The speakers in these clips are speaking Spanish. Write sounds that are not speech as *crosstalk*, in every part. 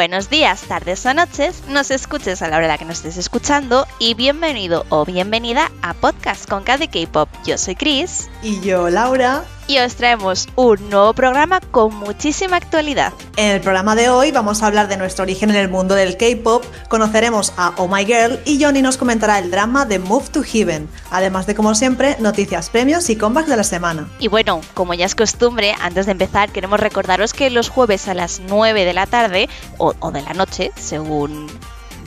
buenos días, tardes o noches, nos escuches a la hora que nos estés escuchando y bienvenido o bienvenida a Podcast con K K-Pop. Yo soy Chris. Y yo, Laura y os traemos un nuevo programa con muchísima actualidad. En el programa de hoy vamos a hablar de nuestro origen en el mundo del K-pop, conoceremos a Oh My Girl y Johnny nos comentará el drama de Move to Heaven, además de como siempre noticias, premios y comebacks de la semana. Y bueno, como ya es costumbre, antes de empezar queremos recordaros que los jueves a las 9 de la tarde o, o de la noche, según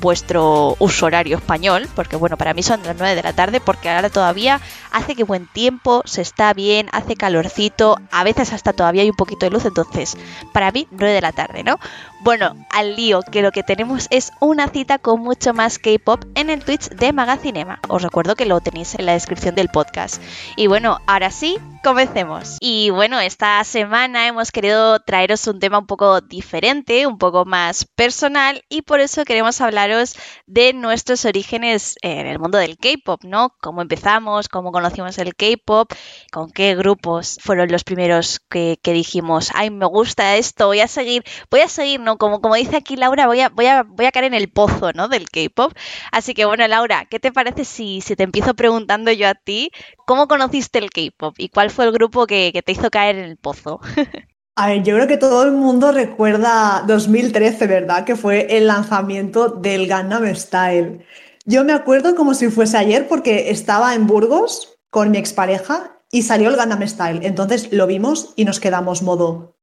vuestro uso horario español, porque bueno, para mí son las 9 de la tarde, porque ahora todavía hace que buen tiempo, se está bien, hace calorcito, a veces hasta todavía hay un poquito de luz, entonces para mí 9 de la tarde, ¿no? Bueno, al lío, que lo que tenemos es una cita con mucho más K-pop en el Twitch de Magacinema. Os recuerdo que lo tenéis en la descripción del podcast. Y bueno, ahora sí, comencemos. Y bueno, esta semana hemos querido traeros un tema un poco diferente, un poco más personal, y por eso queremos hablaros de nuestros orígenes en el mundo del K-pop, ¿no? Cómo empezamos, cómo conocimos el K-pop, con qué grupos fueron los primeros que, que dijimos, ay, me gusta esto, voy a seguir, voy a seguir, ¿no? Como, como dice aquí Laura, voy a, voy, a, voy a caer en el pozo, ¿no? Del K-pop. Así que bueno, Laura, ¿qué te parece si, si te empiezo preguntando yo a ti cómo conociste el K-pop y cuál fue el grupo que, te hizo caer en el pozo? *laughs* A ver, yo creo que todo el mundo recuerda 2013, ¿verdad? Que fue el lanzamiento del Gangnam Style. Yo me acuerdo como si fuese ayer porque estaba en Burgos con mi expareja y salió el Gangnam Style. Entonces lo vimos y nos quedamos modo,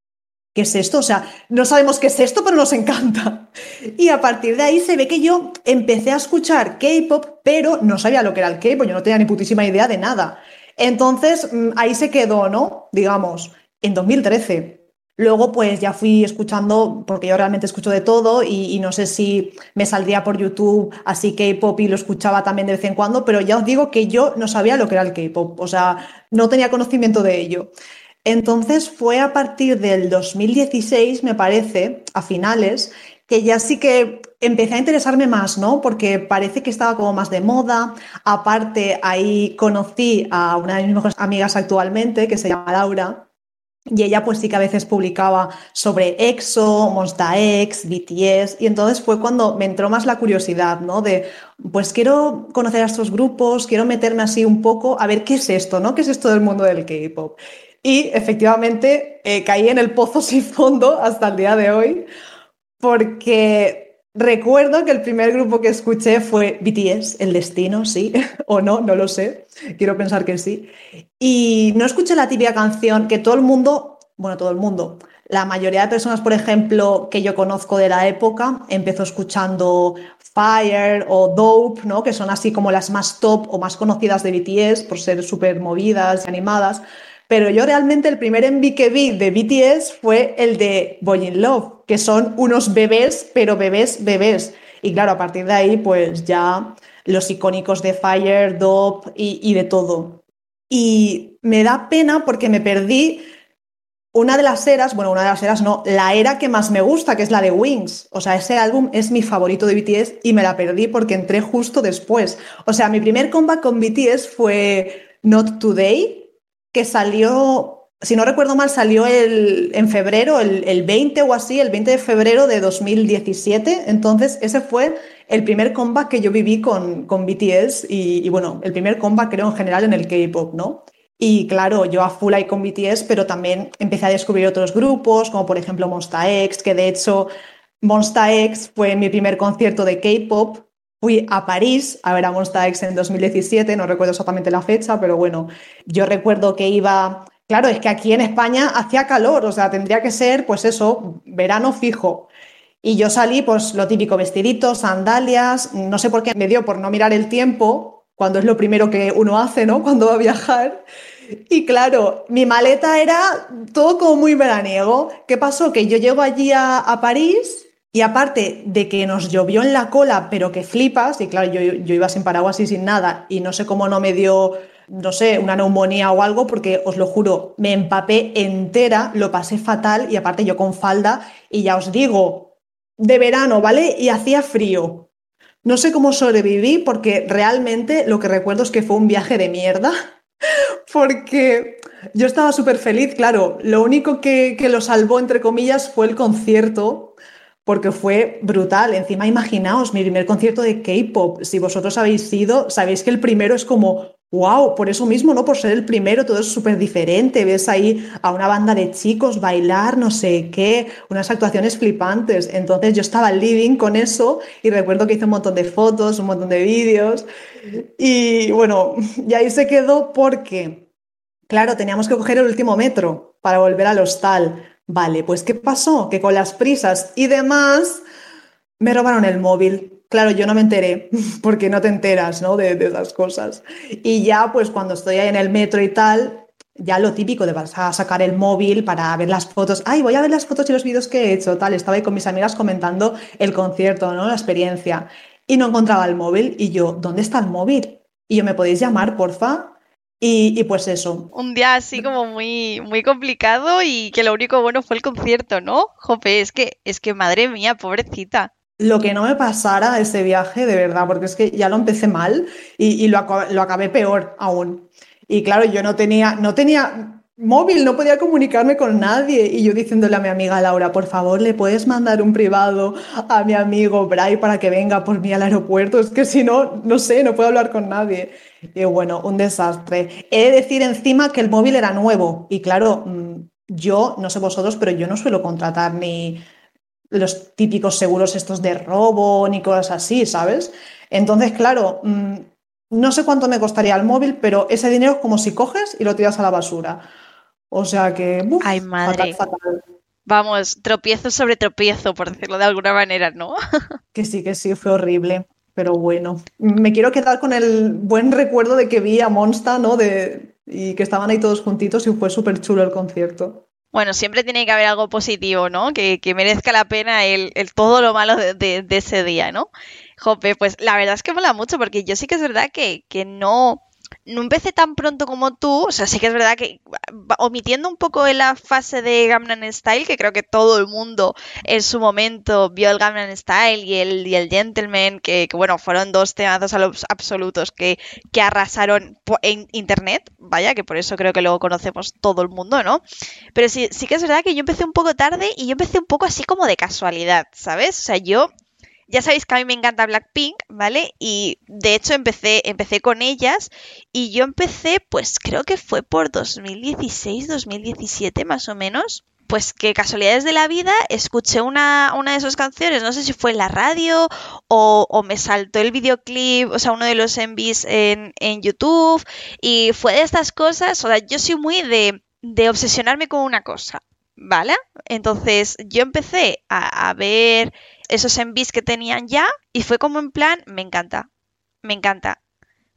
¿qué es esto? O sea, no sabemos qué es esto, pero nos encanta. Y a partir de ahí se ve que yo empecé a escuchar K-pop, pero no sabía lo que era el K-pop, yo no tenía ni putísima idea de nada. Entonces, mm, ahí se quedó, ¿no? Digamos, en 2013. Luego, pues ya fui escuchando, porque yo realmente escucho de todo y, no sé si me saldría por YouTube así K-pop y lo escuchaba también de vez en cuando, pero ya os digo que yo no sabía lo que era el K-pop, o sea, no tenía conocimiento de ello. Entonces fue a partir del 2016, me parece, a finales, que ya sí que empecé a interesarme más, ¿no? Porque parece que estaba como más de moda. Aparte, ahí conocí a una de mis mejores amigas actualmente, que se llama Laura. Y ella pues sí que a veces publicaba sobre EXO, Monsta X, BTS, y entonces fue cuando me entró más la curiosidad, ¿no? De, pues quiero conocer a estos grupos, quiero meterme así un poco a ver qué es esto, ¿no? ¿Qué es esto del mundo del K-pop? Y efectivamente eh, caí en el pozo *laughs* sin fondo hasta el día de hoy, porque recuerdo que el primer grupo que escuché fue BTS, El Destino, sí, *laughs* o no, no lo sé, quiero pensar que sí. Y no escuché la típica canción que todo el mundo, bueno, todo el mundo, la mayoría de personas, por ejemplo, que yo conozco de la época, empezó escuchando Fire o Dope, ¿no? que son así como las más top o más conocidas de BTS por ser súper movidas y animadas. Pero yo realmente el primer MV que vi de BTS fue el de Boy in Love, que son unos bebés, pero bebés, bebés. Y claro, a partir de ahí, pues ya los icónicos de Fire, Dope y, de todo. Y me da pena porque me perdí una de las eras, bueno, una de las eras no, la era que más me gusta, que es la de Wings. O sea, ese álbum es mi favorito de BTS y me la perdí porque entré justo después. O sea, mi primer comeback con BTS fue Not Today, que salió, si no recuerdo mal, salió el, en febrero, el, el 20 o así, el 20 de febrero de 2017. Entonces, ese fue el primer comeback que yo viví con, con BTS y, bueno, el primer comeback creo en general en el K-pop, ¿no? Y claro, yo a full ahí con BTS, pero también empecé a descubrir otros grupos, como por ejemplo Monsta X, que de hecho Monsta X fue mi primer concierto de K-pop Fui a París a ver a Monsta X en 2017, no recuerdo exactamente la fecha, pero bueno, yo recuerdo que iba, claro, es que aquí en España hacía calor, o sea, tendría que ser, pues eso, verano fijo. Y yo salí, pues lo típico, vestiditos, sandalias, no sé por qué me dio por no mirar el tiempo, cuando es lo primero que uno hace, ¿no? Cuando va a viajar. Y claro, mi maleta era todo como muy veraniego. ¿Qué pasó? Que yo llego allí a, París y aparte de que nos llovió en la cola, pero que flipas, y claro, yo, yo, iba sin paraguas y sin nada, y no sé cómo no me dio, no sé, una neumonía o algo, porque os lo juro, me empapé entera, lo pasé fatal, y aparte yo con falda, y ya os digo, de verano, ¿vale? Y hacía frío. No sé cómo sobreviví, porque realmente lo que recuerdo es que fue un viaje de mierda, *laughs* porque yo estaba súper feliz, claro, lo único que, que lo salvó, entre comillas, fue el concierto porque fue brutal. Encima, imaginaos, mi primer concierto de K-pop, si vosotros habéis ido, sabéis que el primero es como, wow, por eso mismo, ¿no? Por ser el primero, todo es súper diferente. Ves ahí a una banda de chicos bailar, no sé qué, unas actuaciones flipantes. Entonces yo estaba living con eso y recuerdo que hice un montón de fotos, un montón de vídeos. Y bueno, *laughs* y ahí se quedó porque, claro, teníamos que coger el último metro para volver al hostal. Vale, pues ¿qué pasó? Que con las prisas y demás me robaron el móvil. Claro, yo no me enteré, *laughs* porque no te enteras, ¿no? De, de esas cosas. Y ya, pues cuando estoy ahí en el metro y tal, ya lo típico de vas a sacar el móvil para ver las fotos. Ay, voy a ver las fotos y los vídeos que he hecho, tal. Estaba ahí con mis amigas comentando el concierto, ¿no? La experiencia. Y no encontraba el móvil. Y yo, ¿dónde está el móvil? Y yo, ¿me podéis llamar, porfa? Y, pues eso. Un día así como muy, muy complicado y que lo único bueno fue el concierto, ¿no? Jope, es que, es que madre mía, pobrecita. Lo que no me pasara ese viaje, de verdad, porque es que ya lo empecé mal y, lo, lo, acabé peor aún. Y claro, yo no tenía, no tenía móvil, no podía comunicarme con nadie. Y yo diciéndole a mi amiga Laura, por favor, ¿le puedes mandar un privado a mi amigo Bray para que venga por mí al aeropuerto? Es que si no, no sé, no puedo hablar con nadie. Y bueno, un desastre. He de decir encima que el móvil era nuevo. Y claro, mm, yo, no sé vosotros, pero yo no suelo contratar ni los típicos seguros estos de robo ni cosas así, ¿sabes? Entonces, claro, mm, no sé cuánto me costaría el móvil, pero ese dinero es como si coges y lo tiras a la basura. O sea que. Ay, madre. Vamos, tropiezo sobre tropiezo, por decirlo de alguna manera, ¿no? *laughs* que sí, que sí, fue horrible. Pero bueno, me quiero quedar con el buen recuerdo de que vi a Monsta, ¿no? De, y que estaban ahí todos juntitos y fue súper chulo el concierto. Bueno, siempre tiene que haber algo positivo, ¿no? Que, merezca la pena el, todo lo malo de, ese día, ¿no? Jope, pues la verdad es que mola mucho porque yo sí que es verdad que, que no no empecé tan pronto como tú, o sea, sí que es verdad que omitiendo un poco la fase de Gangnam Style, que creo que todo el mundo en su momento vio el Gangnam Style y el, y el Gentleman, que, bueno, fueron dos temas absolutos que, que arrasaron en internet, vaya, que por eso creo que luego conocemos todo el mundo, ¿no? Pero sí, sí que es verdad que yo empecé un poco tarde y yo empecé un poco así como de casualidad, ¿sabes? O sea, yo ya sabéis que a mí me encanta Blackpink, ¿vale? Y de hecho empecé, empecé con ellas y yo empecé, pues creo que fue por 2016, 2017 más o menos. Pues que casualidades de la vida, escuché una, una de sus canciones, no sé si fue en la radio o, me saltó el videoclip, o sea, uno de los envis en, en YouTube y fue de estas cosas, o sea, yo soy muy de, de obsesionarme con una cosa, ¿vale? Entonces yo empecé a ver esos envis que tenían ya y fue como en plan, me encanta, me encanta.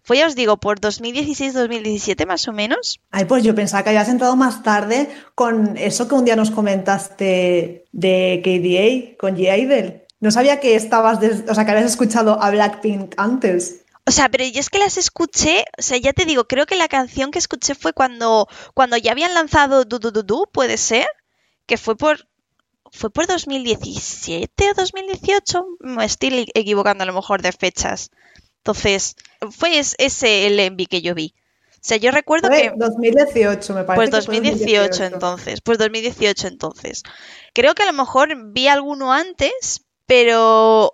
Fue, ya os digo, por 2016-2017 más o menos. Ay, pues yo pensaba que habías entrado más tarde con eso que un día nos comentaste de KDA, con G. No sabía que estabas, o sea, que habías escuchado a Blackpink antes. O sea, pero yo es que las escuché, o sea, ya te digo, creo que la canción que escuché fue cuando, cuando ya habían lanzado Du Du Du Du, puede ser, que fue por, ¿Fue por 2017 o 2018? Me estoy equivocando a lo mejor de fechas. Entonces, fue ese el envi que yo vi. O sea, yo recuerdo que... 2018, me parece. Pues 2018, entonces. Pues 2018 entonces. Creo que a lo mejor vi alguno antes, pero...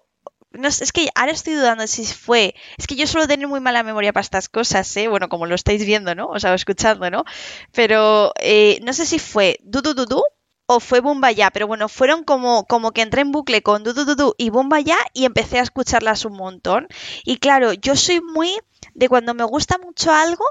No sé, es que ahora estoy dudando si fue. Es que yo suelo tener muy mala memoria para estas cosas, ¿eh? Bueno, como lo estáis viendo, ¿no? O sea, escuchando, ¿no? Pero eh, no sé si fue Du Du Du Du o fue Ya, pero bueno, fueron como, como que entré en bucle con Du Du Du Du y Ya y empecé a escucharlas un montón. Y claro, yo soy muy de cuando me gusta mucho algo,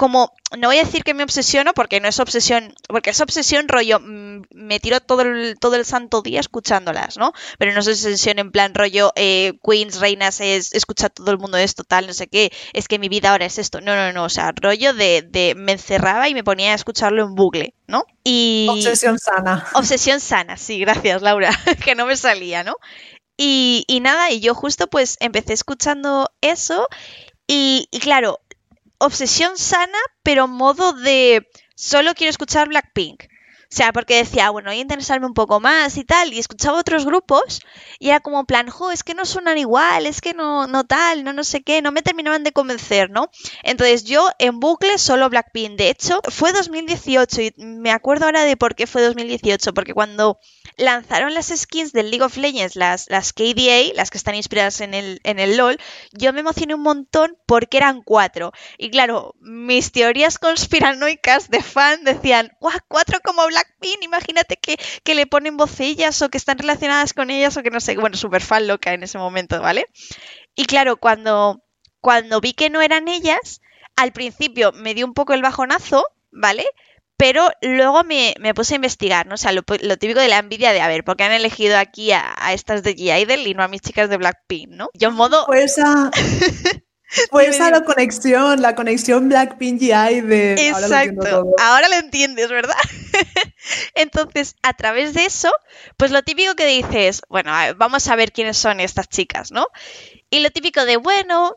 como, no voy a decir que me obsesiono, porque no es obsesión, porque es obsesión rollo, mm, me tiro todo el, todo el santo día escuchándolas, ¿no? Pero no es obsesión en plan rollo, eh, Queens, reinas, es escuchar todo el mundo esto, tal, no sé qué, es que mi vida ahora es esto. No, no, no, o sea, rollo de, de me encerraba y me ponía a escucharlo en bucle, ¿no? Y... Obsesión sana. Obsesión sana, sí, gracias Laura, *laughs* que no me salía, ¿no? Y, y nada, y yo justo pues empecé escuchando eso y, y claro, obsesión sana, pero modo de solo quiero escuchar Blackpink. O sea, porque decía, bueno, voy a interesarme un poco más y tal, y escuchaba otros grupos y era como plan, jo, es que no suenan igual, es que no, no tal, no no sé qué, no me terminaban de convencer, ¿no? Entonces yo en bucle solo Blackpink, de hecho, fue 2018 y me acuerdo ahora de por qué fue 2018, porque cuando lanzaron las skins del League of Legends, las, las KDA, las que están inspiradas en el, en el LOL, yo me emocioné un montón porque eran cuatro. Y claro, mis teorías conspiranoicas de fan decían, ¡guau! Cuatro como Blackpink, imagínate que, que le ponen vocillas o que están relacionadas con ellas o que no sé, bueno, súper fan loca en ese momento, ¿vale? Y claro, cuando, cuando vi que no eran ellas, al principio me dio un poco el bajonazo, ¿vale? Pero luego me, puse a investigar, ¿no? O sea, lo, típico de la envidia de, a ver, ¿por qué han elegido aquí a, estas de G-Idol y no a mis chicas de Blackpink, ¿no? Yo en modo... Pues esa... *laughs* Pues la conexión, la conexión Blackpink G-Idol. Exacto, ahora lo, entiendes, ¿verdad? *laughs* Entonces, a través de eso, pues lo típico que dices, bueno, vamos a ver quiénes son estas chicas, ¿no? Y lo típico de, bueno,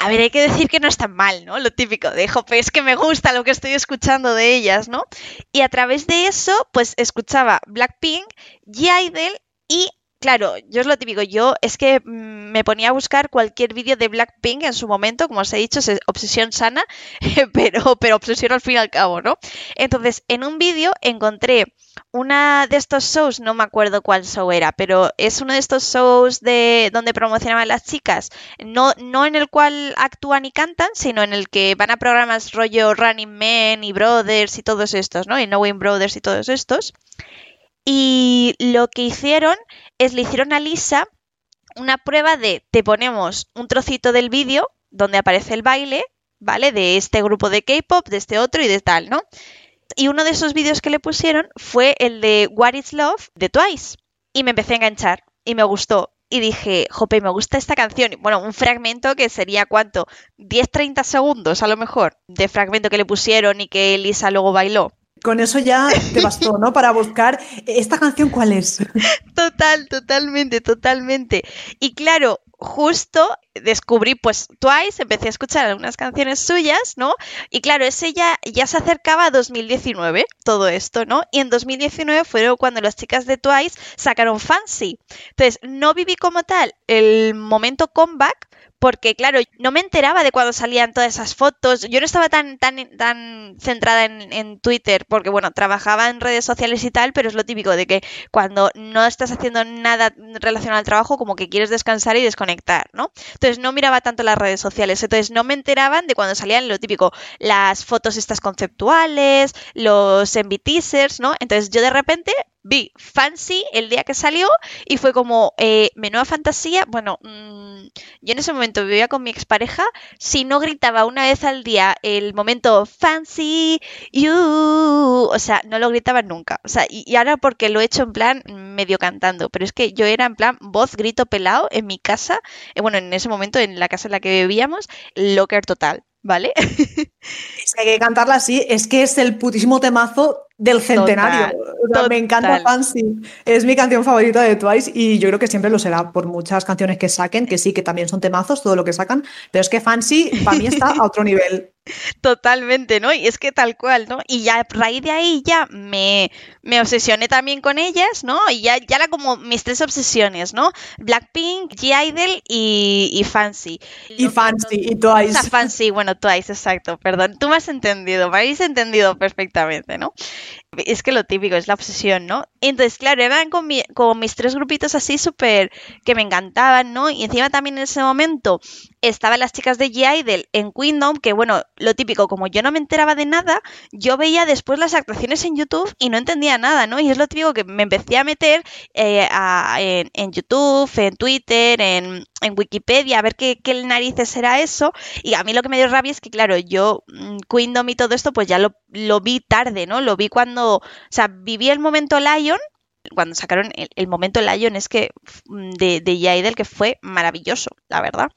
a ver, hay que decir que no es tan mal, ¿no? Lo típico de, jope, es que me gusta lo que estoy escuchando de ellas, ¿no? Y a través de eso, pues escuchaba Blackpink, G-Idol y Claro, yo es lo típico, yo es que mm, me ponía a buscar cualquier vídeo de Blackpink en su momento, como os he dicho, es obsesión sana, *laughs* pero, pero obsesión al fin y al cabo, ¿no? Entonces, en un vídeo encontré una de estos shows, no me acuerdo cuál show era, pero es uno de estos shows de donde promocionaban las chicas, no, no en el cual actúan y cantan, sino en el que van a programas rollo Running Men y Brothers y todos estos, ¿no? Y Knowing Brothers y todos estos. Y lo que hicieron es le hicieron a Lisa una prueba de te ponemos un trocito del vídeo donde aparece el baile, ¿vale? De este grupo de K-pop, de este otro y de tal, ¿no? Y uno de esos vídeos que le pusieron fue el de What is Love de Twice. Y me empecé a enganchar y me gustó. Y dije, jope, me gusta esta canción. Bueno, un fragmento que sería cuánto? 10-30 segundos a lo mejor de fragmento que le pusieron y que Lisa luego bailó. Con eso ya te bastó, ¿no? Para buscar esta canción, ¿cuál es? Total, totalmente, totalmente. Y claro, justo descubrí pues Twice, empecé a escuchar algunas canciones suyas, ¿no? Y claro, ese ya, ya se acercaba a 2019, todo esto, ¿no? Y en 2019 fue cuando las chicas de Twice sacaron Fancy. Entonces, no viví como tal el momento comeback, porque claro, no me enteraba de cuando salían todas esas fotos. Yo no estaba tan, tan, tan centrada en, en, Twitter, porque bueno, trabajaba en redes sociales y tal, pero es lo típico de que cuando no estás haciendo nada relacionado al trabajo, como que quieres descansar y desconectar, ¿no? Entonces no miraba tanto las redes sociales, entonces no me enteraban de cuando salían lo típico, las fotos estas conceptuales, los envy teasers, ¿no? Entonces yo de repente vi Fancy el día que salió y fue como, eh, menuda fantasía. Bueno, mm, yo en ese momento vivía con mi expareja. Si no gritaba una vez al día el momento Fancy You, o sea, no lo gritaba nunca. O sea, y, ahora porque lo he hecho en plan medio cantando, pero es que yo era en plan voz, grito pelado en mi casa. Eh, bueno, en ese momento en la casa en la que vivíamos, locker total. ¿Vale? *laughs* *laughs* es que hay que cantarla así, es que es el putísimo temazo del centenario. me encanta Fancy. Es mi canción favorita de Twice y yo creo que siempre lo será por muchas canciones que saquen, que sí, que también son temazos, todo lo que sacan, pero es que Fancy para mí está a otro nivel. *laughs* Totalmente, ¿no? Y es que tal cual, ¿no? Y ya a raíz de ahí ya me, me obsesioné también con ellas, ¿no? Y ya, ya era como mis tres obsesiones, ¿no? Blackpink, G-Idol y, y, Fancy. Y Fancy, y Twice. O sea, Fancy, bueno, Twice, exacto, perdón. Tú me has entendido, me habéis entendido perfectamente, ¿no? Es que lo típico es la obsesión, ¿no? Entonces, claro, eran con, mis tres grupitos así súper que me encantaban, ¿no? Y encima también en ese momento estaban las chicas de G-Idol en Kingdom, que bueno, lo típico, como yo no me enteraba de nada, yo veía después las actuaciones en YouTube y no entendía nada, ¿no? Y es lo típico que me empecé a meter eh, en, YouTube, en Twitter, en, Wikipedia, a ver qué, narices era eso. Y a mí lo que me dio rabia es que, claro, yo, mm, Kingdom y todo esto, pues ya lo, vi tarde, ¿no? Lo vi cuando, o sea, viví el momento Lion cuando sacaron el, momento Lion es que mm, de, de que fue maravilloso, la verdad.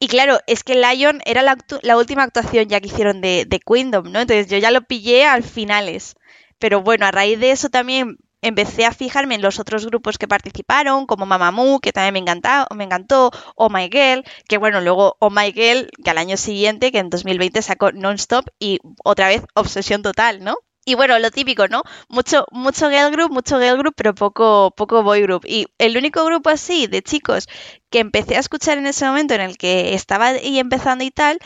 Y claro, es que Lion era la, última actuación ya que hicieron de, de Kingdom, ¿no? Entonces yo ya lo pillé al finales. Pero bueno, a raíz de eso también empecé a fijarme en los otros grupos que participaron, como Mamamoo, que también me, encantó, me encantó, Oh My Girl, que bueno, luego Oh My Girl, que al año siguiente, que en 2020 sacó Non-Stop y otra vez obsesión total, ¿no? Y bueno, lo típico, ¿no? Mucho, mucho girl group, mucho girl group, pero poco, poco boy group. Y el único grupo así de chicos que empecé a escuchar en ese momento en el que estaba ahí empezando y tal,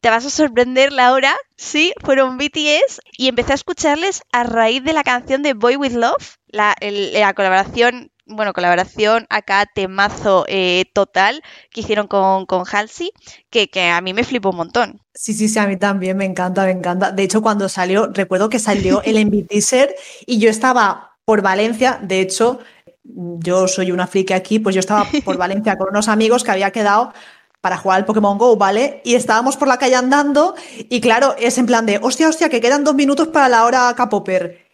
te vas a sorprender, Laura, sí, fueron BTS y empecé a escucharles a raíz de la canción de Boy With Love, la, la colaboración bueno, colaboración acá, temazo eh, total que hicieron con, con Halsey, que, que, a mí me flipó un montón. Sí, sí, sí, a mí también me encanta, me encanta. De hecho, cuando salió, recuerdo que salió *laughs* el MV teaser y yo estaba por Valencia, de hecho, yo soy una friki aquí, pues yo estaba por *laughs* Valencia con unos amigos que había quedado para jugar al Pokémon Go, ¿vale? Y estábamos por la calle andando y claro, es en plan de, hostia, hostia, que quedan dos minutos para la hora K-Popper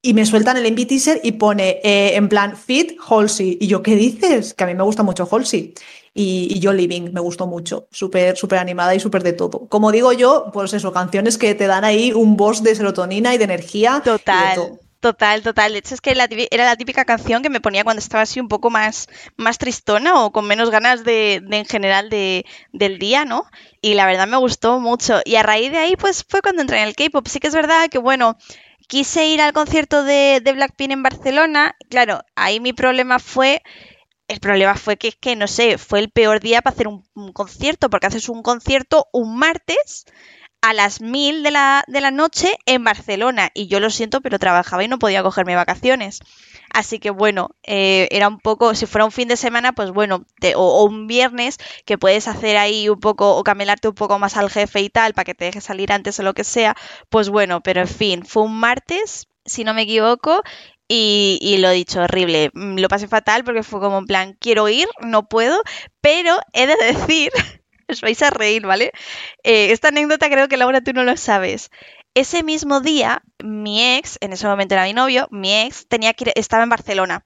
y me sueltan el MV teaser y pone eh, en plan Fit Halsey. Y yo, ¿qué dices? Que a mí me gusta mucho Halsey. Y, yo Living, me gustó mucho. Súper, súper animada y súper de todo. Como digo yo, pues eso, canciones que te dan ahí un boss de serotonina y de energía. Total. Total, total. De hecho, es que era la típica canción que me ponía cuando estaba así un poco más, más tristona o con menos ganas de, de en general de, del día, ¿no? Y la verdad me gustó mucho. Y a raíz de ahí, pues fue cuando entré en el K-pop. Sí que es verdad que, bueno, quise ir al concierto de, Blackpink en Barcelona. Claro, ahí mi problema fue el problema fue que que, no sé, fue el peor día para hacer un, concierto, porque haces un concierto un martes a las mil de la, de la noche en Barcelona. Y yo lo siento, pero trabajaba y no podía cogerme vacaciones. Así que bueno, eh, era un poco, si fuera un fin de semana, pues bueno, o, un viernes que puedes hacer ahí un poco o camelarte un poco más al jefe y tal para que te deje salir antes o lo que sea, pues bueno, pero en fin, fue un martes, si no me equivoco, y, y, lo dicho, horrible. Mm, lo pasé fatal porque fue como en plan, quiero ir, no puedo, pero he de *laughs* decir, *laughs* os vais a reír, ¿vale? Eh, esta anécdota creo que Laura tú no lo sabes. Ese mismo día, mi ex, en ese momento era mi novio, mi ex tenía que estaba en Barcelona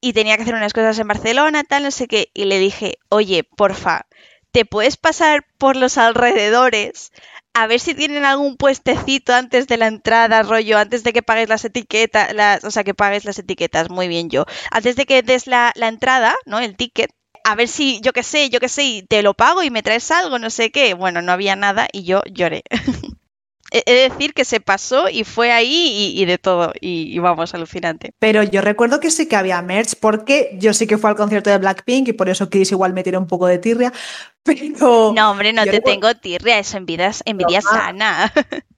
y tenía que hacer unas cosas en Barcelona, tal, no sé qué, y le dije, oye, porfa, ¿te puedes pasar por los alrededores a ver si tienen algún puestecito antes de la entrada, rollo, antes de que pagues las etiquetas, las, o sea, que pagues las etiquetas, muy bien yo, antes de que des la entrada, ¿no? El ticket, a ver si, yo qué sé, yo qué sé, te lo pago y me traes algo, no sé qué. Bueno, no había nada y yo lloré. *laughs* he de decir que se pasó y fue ahí y, de todo. Y, vamos, alucinante. Pero yo recuerdo que sí que había merch, porque yo sí que fui al concierto de Blackpink y por eso Chris igual me tiró un poco de tirria. *laughs* Pero. No, hombre, no te tengo tirria, eso envidia, envidia sana. *laughs*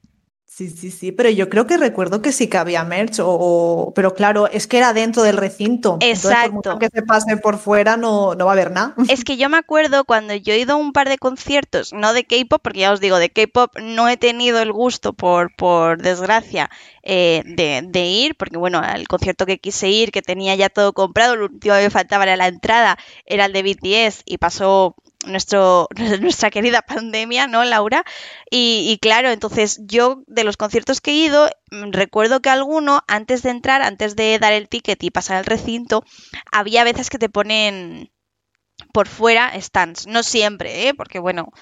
Sí, sí, sí, pero yo creo que recuerdo que sí que había merch, o, pero claro, es que era dentro del recinto. Exacto. que se pase por fuera no, no va a haber nada. Es que yo me acuerdo cuando yo he ido a un par de conciertos, no de K-pop, porque ya os digo, de K-pop no he tenido el gusto, por, por desgracia, eh, de, de, ir, porque bueno, el concierto que quise ir, que tenía ya todo comprado, lo último que me faltaba era la entrada, era el de BTS y pasó *laughs* nuestra querida pandemia, ¿no, Laura? Y, claro, entonces yo de los conciertos que he ido, mm, recuerdo que alguno, antes de entrar, antes de dar el ticket y pasar al recinto, había veces que te ponen por fuera stands. No siempre, ¿eh? Porque bueno,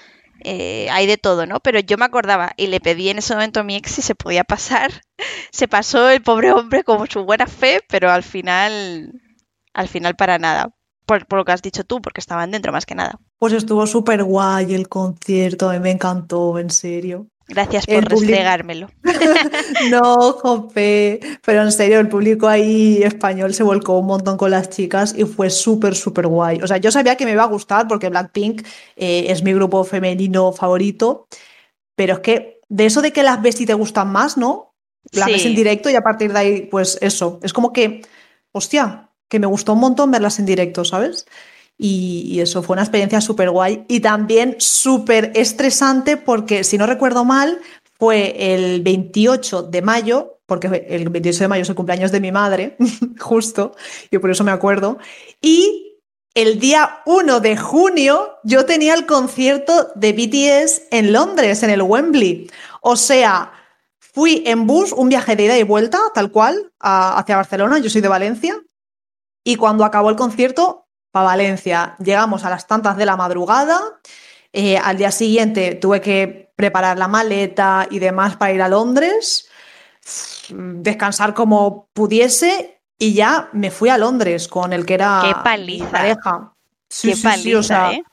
eh, hay de todo, ¿no? Pero yo me acordaba y le pedí en ese momento a mi ex si se podía pasar. *laughs* Se pasó el pobre hombre como su buena fe, pero al final, al final para nada por, lo que has dicho tú, porque estaban dentro más que nada. Pues estuvo súper guay el concierto, a mí me encantó, en serio. Gracias por restregármelo. *laughs* no, Jope, pero en serio, el público ahí español se volcó un montón con las chicas y fue súper, súper guay. O sea, yo sabía que me iba a gustar porque Blackpink eh, es mi grupo femenino favorito, pero es que de eso de que las ves y te gustan más, ¿no? Las ves en directo y a partir de ahí, pues eso, es como que, hostia, que me gustó un montón verlas en directo, ¿sabes? Y, eso fue una experiencia súper guay y también súper estresante porque, si no recuerdo mal, fue el 28 de mayo, porque el 28 de mayo es el cumpleaños de mi madre, *laughs* justo, y por eso me acuerdo, y el día 1 de junio yo tenía el concierto de BTS en Londres, en el Wembley. O sea, fui en bus, un viaje de ida y vuelta, tal cual, hacia Barcelona, yo soy de Valencia, y cuando acabó el concierto, para Valencia, llegamos a las tantas de la madrugada. Eh, al día siguiente tuve que preparar la maleta y demás para ir a Londres, descansar como pudiese y ya me fui a Londres con el que era Qué paliza. mi pareja. Qué paliza, ¿eh?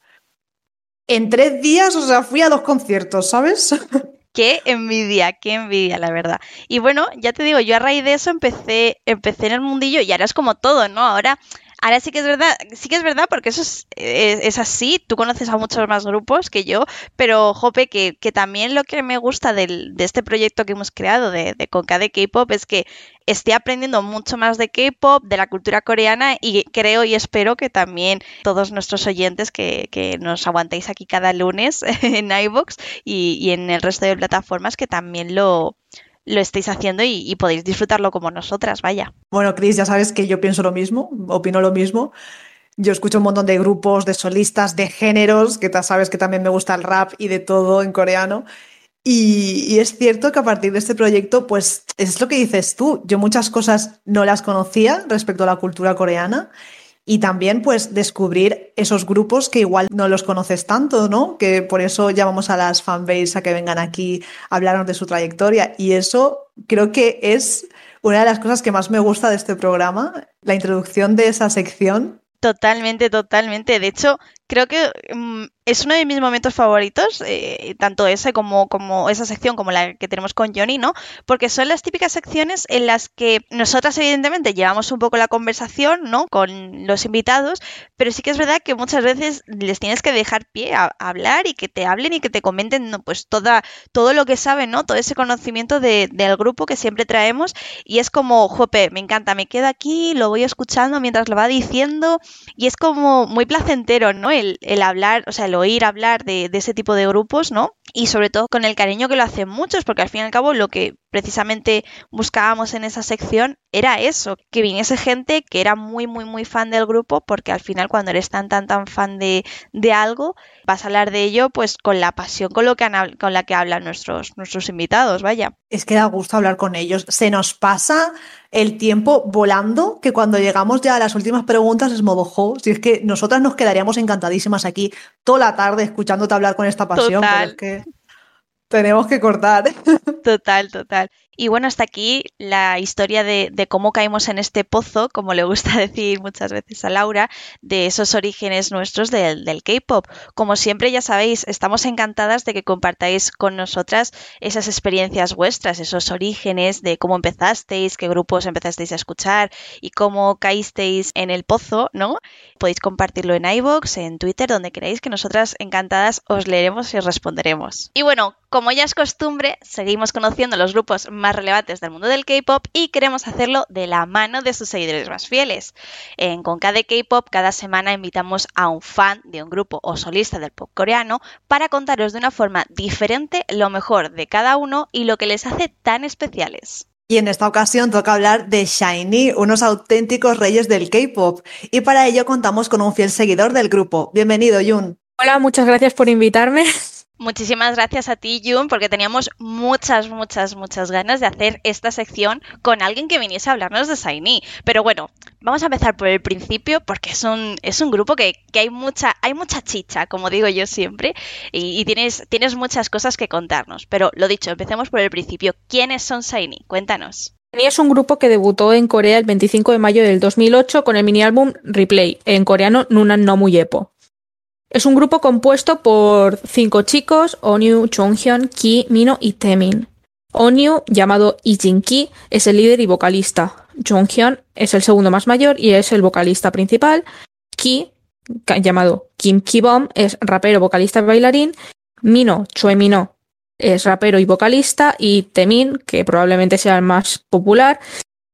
En tres días, o sea, fui a dos conciertos, ¿sabes? *laughs* Qué envidia, qué envidia, la verdad. Y bueno, ya te digo, yo a raíz de eso empecé, empecé en el mundillo y ahora es como todo, ¿no? Ahora Ahora sí que es verdad, sí que es verdad porque eso es, así, tú conoces a muchos más grupos que yo, pero Jope, que, también lo que me gusta del, de este proyecto que hemos creado de, de Conca de K-Pop es que esté aprendiendo mucho más de K-Pop, de la cultura coreana y creo y espero que también todos nuestros oyentes que, que nos aguantéis aquí cada lunes *laughs* en iVoox y en el resto de plataformas que también lo, lo estéis haciendo y, podéis disfrutarlo como nosotras, vaya. Bueno, Cris, ya sabes que yo pienso lo mismo, opino lo mismo. Yo escucho un montón de grupos, de solistas, de géneros, que sabes que también me gusta el rap y de todo en coreano. Y, y, es cierto que a partir de este proyecto, pues es lo que dices tú. Yo muchas cosas no las conocía respecto a la cultura coreana y también pues descubrir esos grupos que igual no los conoces tanto, ¿no? Que por eso llamamos a las fanbase a que vengan aquí a hablarnos de su trayectoria y eso creo que es una de las cosas que más me gusta de este programa, la introducción de esa sección. Totalmente, totalmente. De hecho, creo que mm, es uno de mis momentos favoritos, eh, tanto ese como, como esa sección como la que tenemos con Johnny, ¿no? Porque son las típicas secciones en las que nosotras evidentemente llevamos un poco la conversación, ¿no? Con los invitados, pero sí que es verdad que muchas veces les tienes que dejar pie a, hablar y que te hablen y que te comenten. Pues toda, todo lo que saben, ¿no? Todo ese conocimiento de, del grupo que siempre traemos y es como, jope, me encanta, me quedo aquí, lo voy escuchando mientras lo va diciendo y es como muy placentero, ¿no? El, el hablar, o sea, el oír hablar de, de ese tipo de grupos, ¿no? y sobre todo con el cariño que lo hacen muchos, porque al fin y al cabo lo que precisamente buscábamos en esa sección era eso, que viniese gente que era muy, muy, muy fan del grupo, porque al final cuando eres tan, tan, tan fan de, de algo, vas a hablar de ello pues con la pasión con, lo que han, con la que hablan nuestros, nuestros invitados, vaya. Es que da gusto hablar con ellos. Se nos pasa el tiempo volando, que cuando llegamos ya a las últimas preguntas es modo, jo, si es que nosotras nos quedaríamos encantadísimas aquí toda la tarde escuchándote hablar con esta pasión, pero es que tenemos que cortar. *laughs* Total, total. Y bueno, hasta aquí la historia de, cómo caímos en este pozo, como le gusta *laughs* decir muchas veces a Laura, de esos orígenes nuestros del, del K-Pop. Como siempre, ya sabéis, estamos encantadas de que compartáis con nosotras esas experiencias vuestras, esos orígenes de cómo empezasteis, qué grupos empezasteis a escuchar y cómo caísteis en el pozo, ¿no? Podéis compartirlo en iVoox, en Twitter, donde queráis, que nosotras encantadas os leeremos y os responderemos. Y bueno, como ya es costumbre, seguimos conociendo los grupos más relevantes del mundo del K-pop y queremos hacerlo de la mano de sus seguidores más fieles. En Conca de K-pop, cada semana invitamos a un fan de un grupo o solista del pop coreano para contaros de una forma diferente lo mejor de cada uno y lo que les hace tan especiales. Y en esta ocasión toca hablar de Shiny, unos auténticos reyes del K-pop. Y para ello contamos con un fiel seguidor del grupo. Bienvenido, Yun. Hola, muchas gracias por invitarme. Muchísimas gracias a ti, Jun, porque teníamos muchas, muchas, muchas ganas de hacer esta sección con alguien que viniese a hablarnos de Saini. Pero bueno, vamos a empezar por el principio, porque es un, es un grupo que, que hay, mucha, hay mucha chicha, como digo yo siempre, y, y, tienes, tienes muchas cosas que contarnos. Pero lo dicho, empecemos por el principio. ¿Quiénes son Saini? Cuéntanos. Saini es un grupo que debutó en Corea el 25 de mayo del 2008 con el mini álbum Replay, en coreano Nunan no Muyepo. Es un grupo compuesto por cinco chicos, Onyu, Chonghyun, Ki, Mino y Temin. Onyu, llamado Ijin Ki, es el líder y vocalista. Jonghyun es el segundo más mayor y es el vocalista principal. Ki, llamado Kim Ki-bom, es rapero, vocalista y bailarín. Mino, Choi Mino, es rapero y vocalista. Y Temin, que probablemente sea el más popular,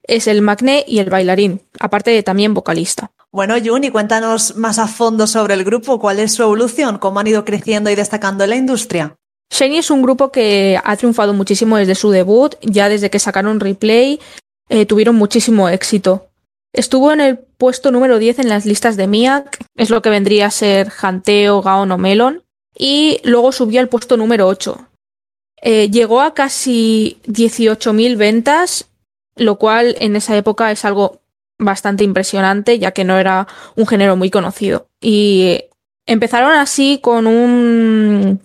es el magné y el bailarín, aparte de también vocalista. Bueno, Juni, cuéntanos más a fondo sobre el grupo, cuál es su evolución, cómo han ido creciendo y destacando en la industria. Shiny es un grupo que ha triunfado muchísimo desde su debut, ya desde que sacaron Replay, eh, tuvieron muchísimo éxito. Estuvo en el puesto número 10 en las listas de MIAC, es lo que vendría a ser Janteo, Gaon o Melon, y luego subió al puesto número 8. Eh, llegó a casi 18.000 ventas, lo cual en esa época es algo bastante impresionante, ya que no era un género muy conocido. Y empezaron así con un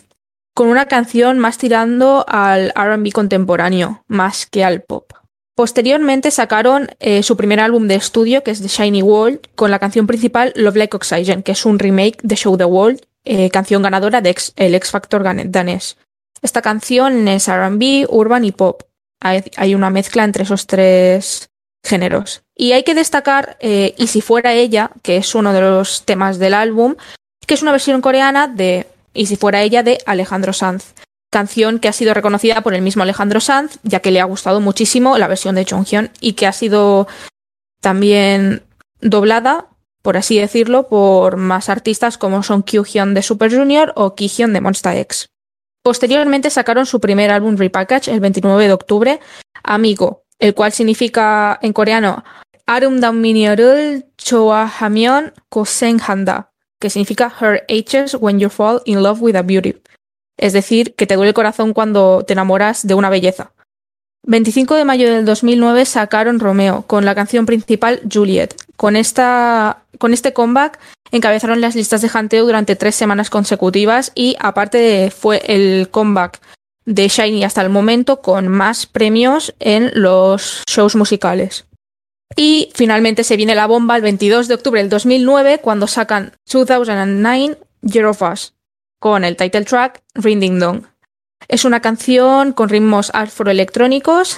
con una canción más tirando al RB contemporáneo, más que al pop. Posteriormente sacaron eh, su primer álbum de estudio, que es The Shiny World, con la canción principal Love Like Oxygen, que es un remake de Show the World, eh, canción ganadora del X Factor danés. Esta canción es RB, urban y pop. Hay una mezcla entre esos tres géneros. Y hay que destacar eh, Y si fuera ella, que es uno de los temas del álbum, que es una versión coreana de Y si fuera ella de Alejandro Sanz. Canción que ha sido reconocida por el mismo Alejandro Sanz, ya que le ha gustado muchísimo la versión de Jonghyun y que ha sido también doblada, por así decirlo, por más artistas como son Kyuhyun de Super Junior o Kihyun de Monsta X. Posteriormente sacaron su primer álbum Repackage el 29 de octubre, Amigo, el cual significa en coreano Arum Choa Choahamion Kosen Handa, que significa Her Ages When You Fall in Love with a Beauty. Es decir, que te duele el corazón cuando te enamoras de una belleza. 25 de mayo del 2009 sacaron Romeo con la canción principal Juliet. Con, esta, con este comeback encabezaron las listas de janteo durante tres semanas consecutivas y aparte fue el comeback de Shiny hasta el momento con más premios en los shows musicales. Y finalmente se viene la bomba el 22 de octubre del 2009 cuando sacan 2009 Year of Us con el title track Ring Ding Dong. Es una canción con ritmos afroelectrónicos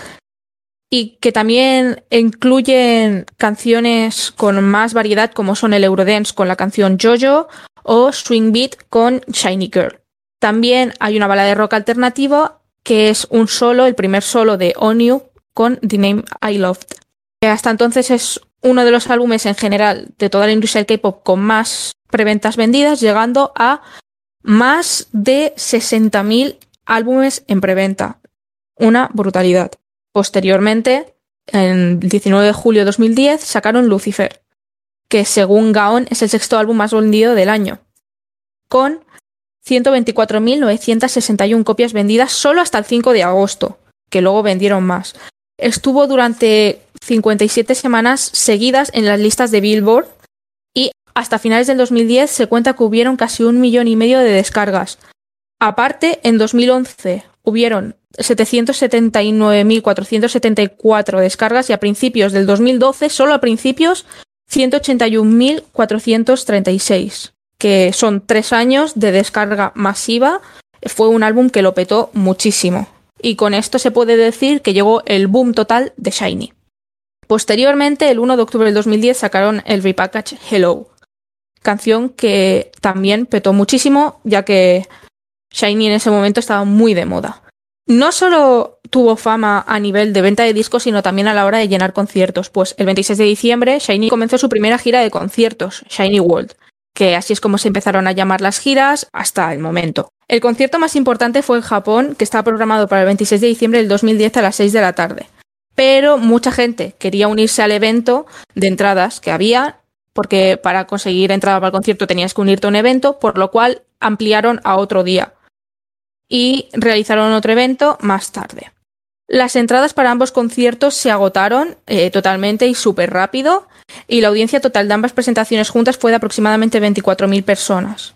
y que también incluyen canciones con más variedad como son el Eurodance con la canción Jojo o Swing Beat con Shiny Girl. También hay una balada de rock alternativo que es un solo, el primer solo de On You con The Name I Loved. Hasta entonces es uno de los álbumes en general de toda la industria del K-pop con más preventas vendidas, llegando a más de 60.000 álbumes en preventa. Una brutalidad. Posteriormente, en el 19 de julio de 2010, sacaron Lucifer, que según Gaon es el sexto álbum más vendido del año, con 124.961 copias vendidas solo hasta el 5 de agosto, que luego vendieron más. Estuvo durante 57 semanas seguidas en las listas de Billboard y hasta finales del 2010 se cuenta que hubieron casi un millón y medio de descargas, Aparte, en 2011 hubieron 779.474 descargas y a principios del 2012, solo a principios, 181.436, que son tres años de descarga masiva. Fue un álbum que lo petó muchísimo. Y con esto se puede decir que llegó el boom total de Shiny. Posteriormente, el 1 de octubre del 2010, sacaron el repackage Hello, canción que también petó muchísimo, ya que Shiny en ese momento estaba muy de moda. No solo tuvo fama a nivel de venta de discos, sino también a la hora de llenar conciertos, pues el 26 de diciembre Shiny comenzó su primera gira de conciertos, Shiny World, que así es como se empezaron a llamar las giras hasta el momento. El concierto más importante fue en Japón, que estaba programado para el 26 de diciembre del 2010 a las 6 de la tarde. Pero mucha gente quería unirse al evento de entradas que había, porque para conseguir entrada para el concierto tenías que unirte a un evento, por lo cual ampliaron a otro día y realizaron otro evento más tarde. Las entradas para ambos conciertos se agotaron eh, totalmente y súper rápido, y la audiencia total de ambas presentaciones juntas fue de aproximadamente 24.000 personas.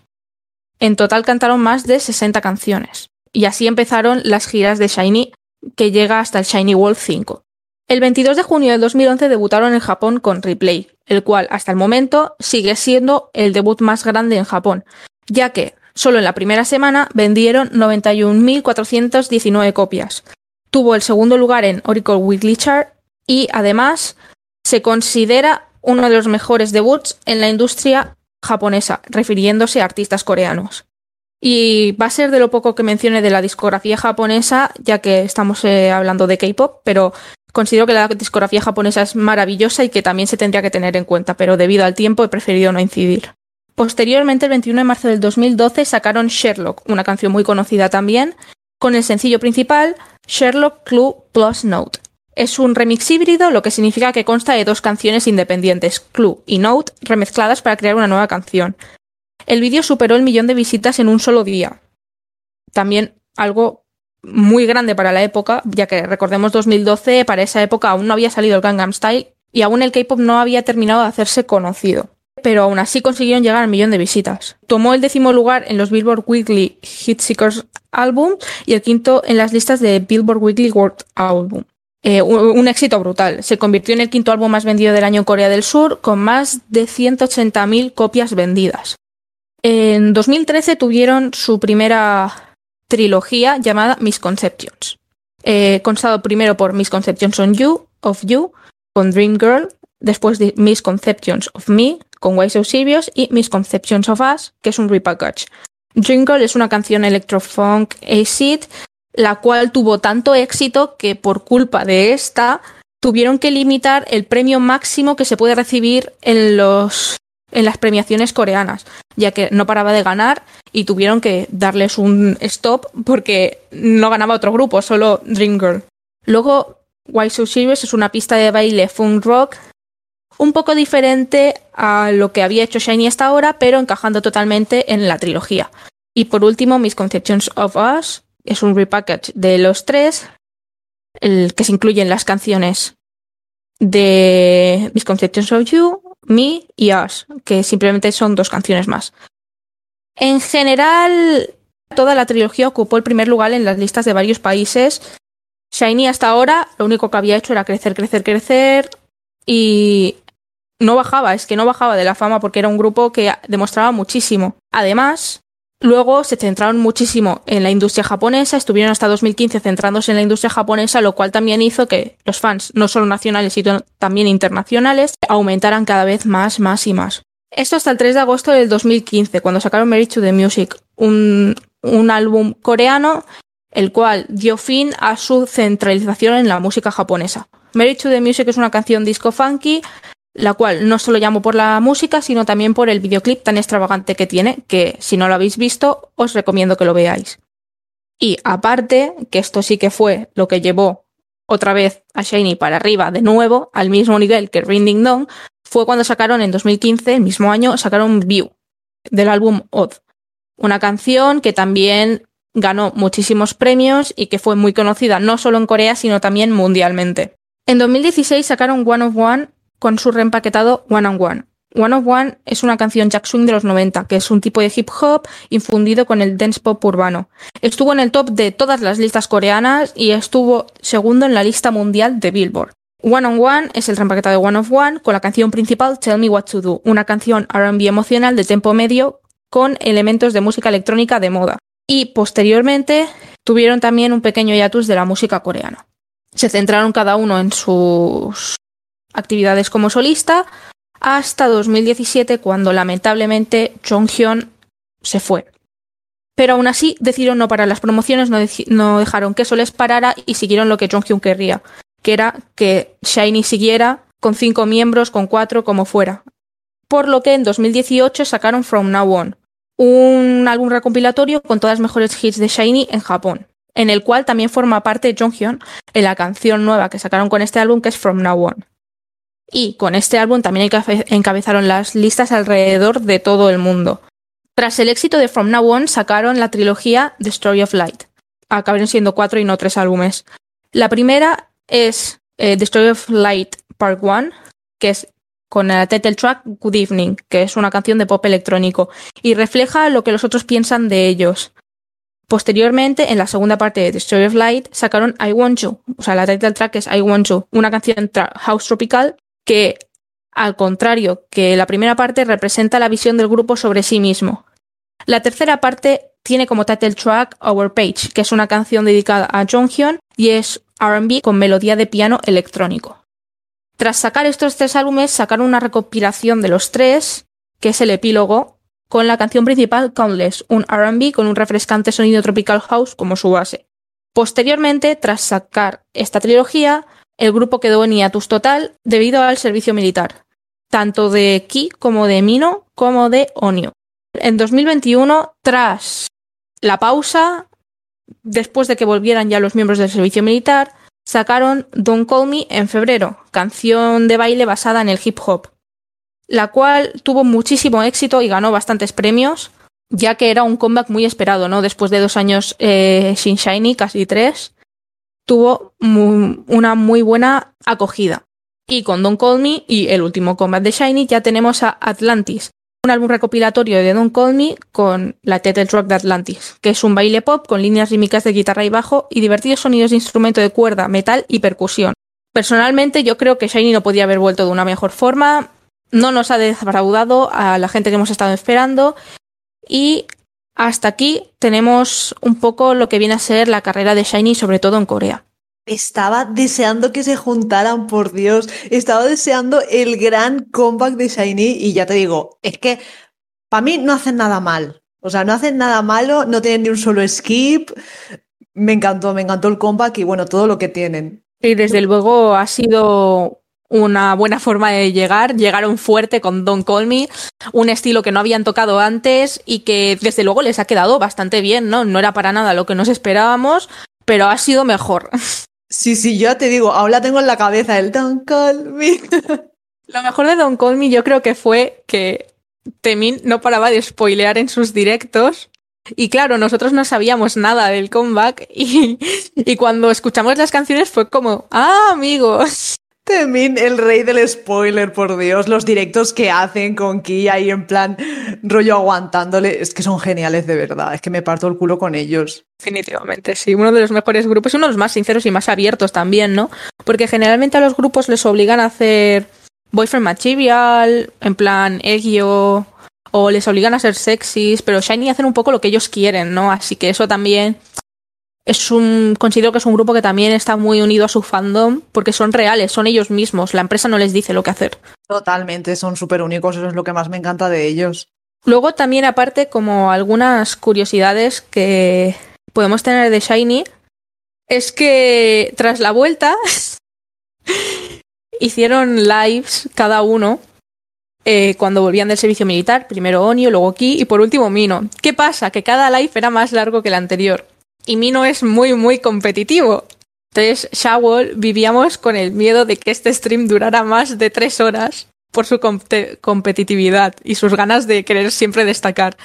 En total cantaron más de 60 canciones, y así empezaron las giras de Shiny, que llega hasta el Shiny World 5. El 22 de junio del 2011 debutaron en Japón con Replay, el cual hasta el momento sigue siendo el debut más grande en Japón, ya que Solo en la primera semana vendieron 91.419 copias. Tuvo el segundo lugar en Oracle Weekly Chart y además se considera uno de los mejores debuts en la industria japonesa, refiriéndose a artistas coreanos. Y va a ser de lo poco que mencione de la discografía japonesa, ya que estamos eh, hablando de K-pop, pero considero que la discografía japonesa es maravillosa y que también se tendría que tener en cuenta, pero debido al tiempo he preferido no incidir. Posteriormente, el 21 de marzo del 2012, sacaron Sherlock, una canción muy conocida también, con el sencillo principal Sherlock Clue Plus Note. Es un remix híbrido, lo que significa que consta de dos canciones independientes, Clue y Note, remezcladas para crear una nueva canción. El vídeo superó el millón de visitas en un solo día. También algo muy grande para la época, ya que recordemos 2012, para esa época aún no había salido el Gangnam Style y aún el K-pop no había terminado de hacerse conocido pero aún así consiguieron llegar al millón de visitas. Tomó el décimo lugar en los Billboard Weekly Hit Seekers Album y el quinto en las listas de Billboard Weekly World Album. Eh, un, éxito brutal. Se convirtió en el quinto álbum más vendido del año en Corea del Sur, con más de 180.000 copias vendidas. En 2013 tuvieron su primera trilogía llamada Misconceptions. Eh, constado primero por Misconceptions on You, of You, con Dream Girl, después de Misconceptions of Me, con Why So y Misconceptions of Us, que es un repackage. Dream Girl es una canción electrofunk acid, la cual tuvo tanto éxito que por culpa de esta tuvieron que limitar el premio máximo que se puede recibir en los en las premiaciones coreanas, ya que no paraba de ganar y tuvieron que darles un stop porque no ganaba otro grupo, solo Dream Girl. Luego, Why So Serious es una pista de baile funk rock un poco diferente a lo que había hecho Shiny hasta ahora, pero encajando totalmente en la trilogía. Y por último, Misconceptions of Us es un repackage de los tres, el que se incluyen las canciones de Misconceptions of You, Me y Us, que simplemente son dos canciones más. En general, toda la trilogía ocupó el primer lugar en las listas de varios países. Shiny hasta ahora lo único que había hecho era crecer, crecer, crecer y no bajaba, es que no bajaba de la fama porque era un grupo que demostraba muchísimo. Además, Luego se centraron muchísimo en la industria japonesa, estuvieron hasta 2015 centrándose en la industria japonesa, lo cual también hizo que los fans, no solo nacionales, sino también internacionales, aumentaran cada vez más, más y más. Esto hasta el 3 de agosto del 2015, cuando sacaron Merit to the Music, un, álbum coreano, el cual dio fin a su centralización en la música japonesa. Merit to the Music es una canción disco funky la cual no solo llamo por la música, sino también por el videoclip tan extravagante que tiene, que si no lo habéis visto, os recomiendo que lo veáis. Y aparte, que esto sí que fue lo que llevó otra vez a Shiny para arriba de nuevo, al mismo nivel que Ring Dong, fue cuando sacaron en 2015, el mismo año, sacaron View, del álbum Odd. Una canción que también ganó muchísimos premios y que fue muy conocida no solo en Corea, sino también mundialmente. En 2016 sacaron One of One con su reempaquetado One on One. One of One es una canción jack swing de los 90, que es un tipo de hip hop infundido con el dance pop urbano. Estuvo en el top de todas las listas coreanas y estuvo segundo en la lista mundial de Billboard. One on One es el reempaquetado de One of One con la canción principal Tell Me What to Do, una canción RB emocional de tempo medio con elementos de música electrónica de moda. Y posteriormente tuvieron también un pequeño hiatus de la música coreana. Se centraron cada uno en sus actividades como solista hasta 2017 cuando lamentablemente Jonghyun se fue. Pero aún así decidieron no parar las promociones, no, dejaron que eso les parara y siguieron lo que Jonghyun querría, que era que Shiny siguiera con cinco miembros, con cuatro, como fuera. Por lo que en 2018 sacaron From Now On, un álbum recompilatorio con todas las mejores hits de Shiny en Japón, en el cual también forma parte Jonghyun en la canción nueva que sacaron con este álbum que es From Now On. Y con este álbum también encabezaron las listas alrededor de todo el mundo. Tras el éxito de From Now On, sacaron la trilogía The Story of Light. Acabaron siendo cuatro y no tres álbumes. La primera es eh, The Story of Light Part 1, que es con el title track Good Evening, que es una canción de pop electrónico, y refleja lo que los otros piensan de ellos. Posteriormente, en la segunda parte de The Story of Light, sacaron I Want You, o sea, la title track es I Want You, una canción house tropical que, al contrario que la primera parte, representa la visión del grupo sobre sí mismo. La tercera parte tiene como title track Our Page, que es una canción dedicada a Jonghyun y es RB con melodía de piano electrónico. Tras sacar estos tres álbumes, sacaron una recopilación de los tres, que es el epílogo, con la canción principal Countless, un RB con un refrescante sonido tropical house como su base. Posteriormente, tras sacar esta trilogía, el grupo quedó en hiatus total debido al servicio militar, tanto de Ki como de Mino como de Onio. En 2021, tras la pausa, después de que volvieran ya los miembros del servicio militar, sacaron Don't Call Me en febrero, canción de baile basada en el hip hop, la cual tuvo muchísimo éxito y ganó bastantes premios, ya que era un comeback muy esperado, ¿no? Después de dos años eh, sin Shiny, casi tres, tuvo una muy buena acogida. Y con Don't Call Me y el último combat de Shiny ya tenemos a Atlantis, un álbum recopilatorio de Don't Call Me con la title track de Atlantis, que es un baile pop con líneas rítmicas de guitarra y bajo y divertidos sonidos de instrumento de cuerda, metal y percusión. Personalmente yo creo que Shiny no podía haber vuelto de una mejor forma, no nos ha defraudado a la gente que hemos estado esperando y Hasta aquí tenemos un poco lo que viene a ser la carrera de Shiny, sobre todo en Corea. Estaba deseando que se juntaran, por Dios. Estaba deseando el gran comeback de Shiny y ya te digo, es que para mí no hacen nada mal. O sea, no hacen nada malo, no tienen ni un solo skip. Me encantó, me encantó el comeback y bueno, todo lo que tienen. Y desde luego ha sido una buena forma de llegar. Llegaron fuerte con Don't Call Me, un estilo que no habían tocado antes y que desde luego les ha quedado bastante bien, ¿no? No era para nada lo que nos esperábamos, pero ha sido mejor. Sí, sí, yo te digo, ahora tengo en la cabeza el Don't Call Me. *laughs* Lo mejor de Don't Call Me yo creo que fue que Temin no paraba de spoilear en sus directos. Y claro, nosotros no sabíamos nada del comeback y, *laughs* y cuando escuchamos las canciones fue como, ah, amigos. Temin, el rey del spoiler, por Dios, los directos que hacen con Ki ahí en plan rollo aguantándole, es que son geniales de verdad, es que me parto el culo con ellos. Definitivamente, sí, uno de los mejores grupos y uno de los más sinceros y más abiertos también, ¿no? Porque generalmente a los grupos les obligan a hacer boyfriend material, en plan Egio, o les obligan a ser sexys, pero Shiny hacen un poco lo que ellos quieren, ¿no? Así que eso también es un considero que es un grupo que también está muy unido a su fandom porque son reales, son ellos mismos, la empresa no les dice lo que hacer. Totalmente, son súper únicos, eso es lo que más me encanta de ellos. Luego también aparte como algunas curiosidades que podemos tener de Shiny es que tras la vuelta *laughs* hicieron lives cada uno eh, cuando volvían del servicio militar, primero Onio, luego Ki y por último Mino. ¿Qué pasa? Que cada live era más largo que el anterior y Mino es muy, muy competitivo. Entonces, Shawol vivíamos con el miedo de que este stream durara más de tres horas por su competitividad y sus ganas de querer siempre destacar.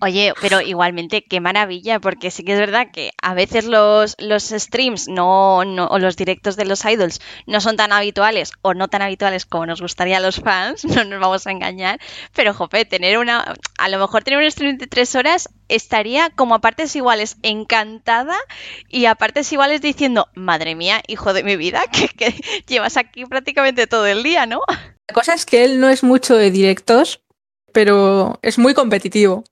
Oye, pero igualmente qué maravilla, porque sí que es verdad que a veces los, los streams no, no, o los directos de los idols no son tan habituales o no tan habituales como nos gustaría a los fans, *laughs* no nos vamos a engañar, pero jope, tener una, a lo mejor tener un stream de tres horas estaría como a partes iguales encantada y a partes iguales diciendo, madre mía, hijo de mi vida, *laughs* que, que llevas aquí prácticamente todo el día, ¿no? La cosa es que él no es mucho de directos, pero es muy competitivo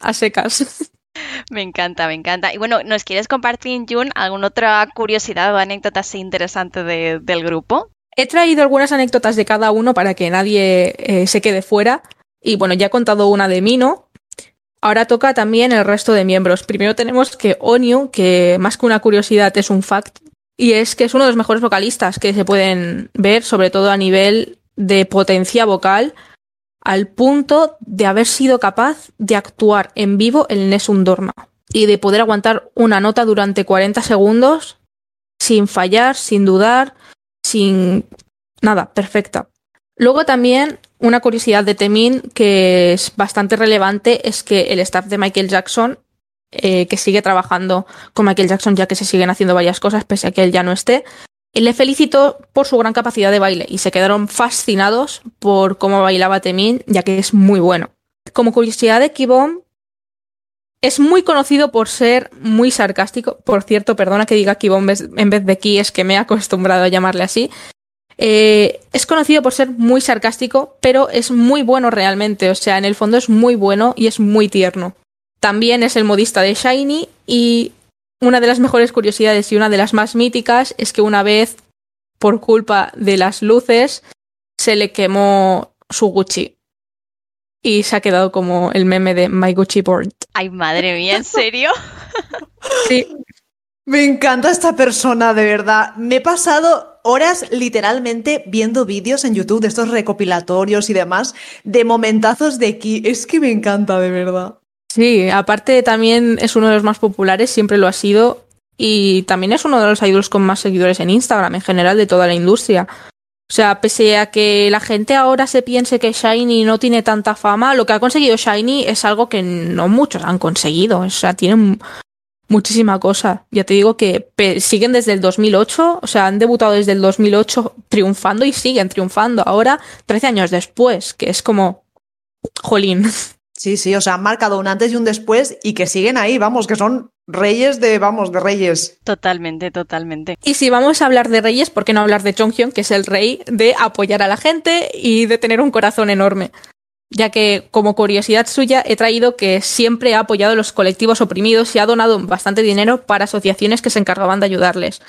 a secas. *laughs* Me encanta, me encanta. Y bueno, ¿nos quieres compartir, Jun, alguna otra curiosidad o anécdota así interesante de, del grupo? He traído algunas anécdotas de cada uno para que nadie eh, se quede fuera. Y bueno, ya he contado una de Mino. Ahora toca también el resto de miembros. Primero tenemos que Onyu, que más que una curiosidad es un fact, y es que es uno de los mejores vocalistas que se pueden ver, sobre todo a nivel de potencia vocal al punto de haber sido capaz de actuar en vivo el Nessun Dorma y de poder aguantar una nota durante 40 segundos sin fallar, sin dudar, sin nada, perfecta. Luego también una curiosidad de Temin que es bastante relevante es que el staff de Michael Jackson, eh, que sigue trabajando con Michael Jackson ya que se siguen haciendo varias cosas pese a que él ya no esté, le felicitó por su gran capacidad de baile y se quedaron fascinados por cómo bailaba Temin, ya que es muy bueno. Como curiosidad de Kibon, es muy conocido por ser muy sarcástico. Por cierto, perdona que diga Kibon en vez de Ki, es que me he acostumbrado a llamarle así. Eh, es conocido por ser muy sarcástico, pero es muy bueno realmente. O sea, en el fondo es muy bueno y es muy tierno. También es el modista de Shiny y una de las mejores curiosidades y una de las más míticas es que una vez, por culpa de las luces, se le quemó su Gucci. Y se ha quedado como el meme de My Gucci Board. Ay, madre mía, ¿en serio? *laughs* sí. Me encanta esta persona, de verdad. Me he pasado horas literalmente viendo vídeos en YouTube de estos recopilatorios y demás de momentazos de aquí. Es que me encanta, de verdad. Sí, aparte también es uno de los más populares, siempre lo ha sido, y también es uno de los idols con más seguidores en Instagram, en general, de toda la industria. O sea, pese a que la gente ahora se piense que Shiny no tiene tanta fama, lo que ha conseguido Shiny es algo que no muchos han conseguido. O sea, tienen muchísima cosa. Ya te digo que siguen desde el 2008, o sea, han debutado desde el 2008 triunfando y siguen triunfando ahora, 13 años después, que es como, jolín. *laughs* Sí, sí, o sea, han marcado un antes y un después y que siguen ahí, vamos, que son reyes de, vamos, de reyes. Totalmente, totalmente. Y si vamos a hablar de reyes, ¿por qué no hablar de Jonghyun, que es el rey de apoyar a la gente y de tener un corazón enorme? ya que como curiosidad suya he traído que siempre ha apoyado a los colectivos oprimidos y ha donado bastante dinero para asociaciones que se encargaban de ayudarles.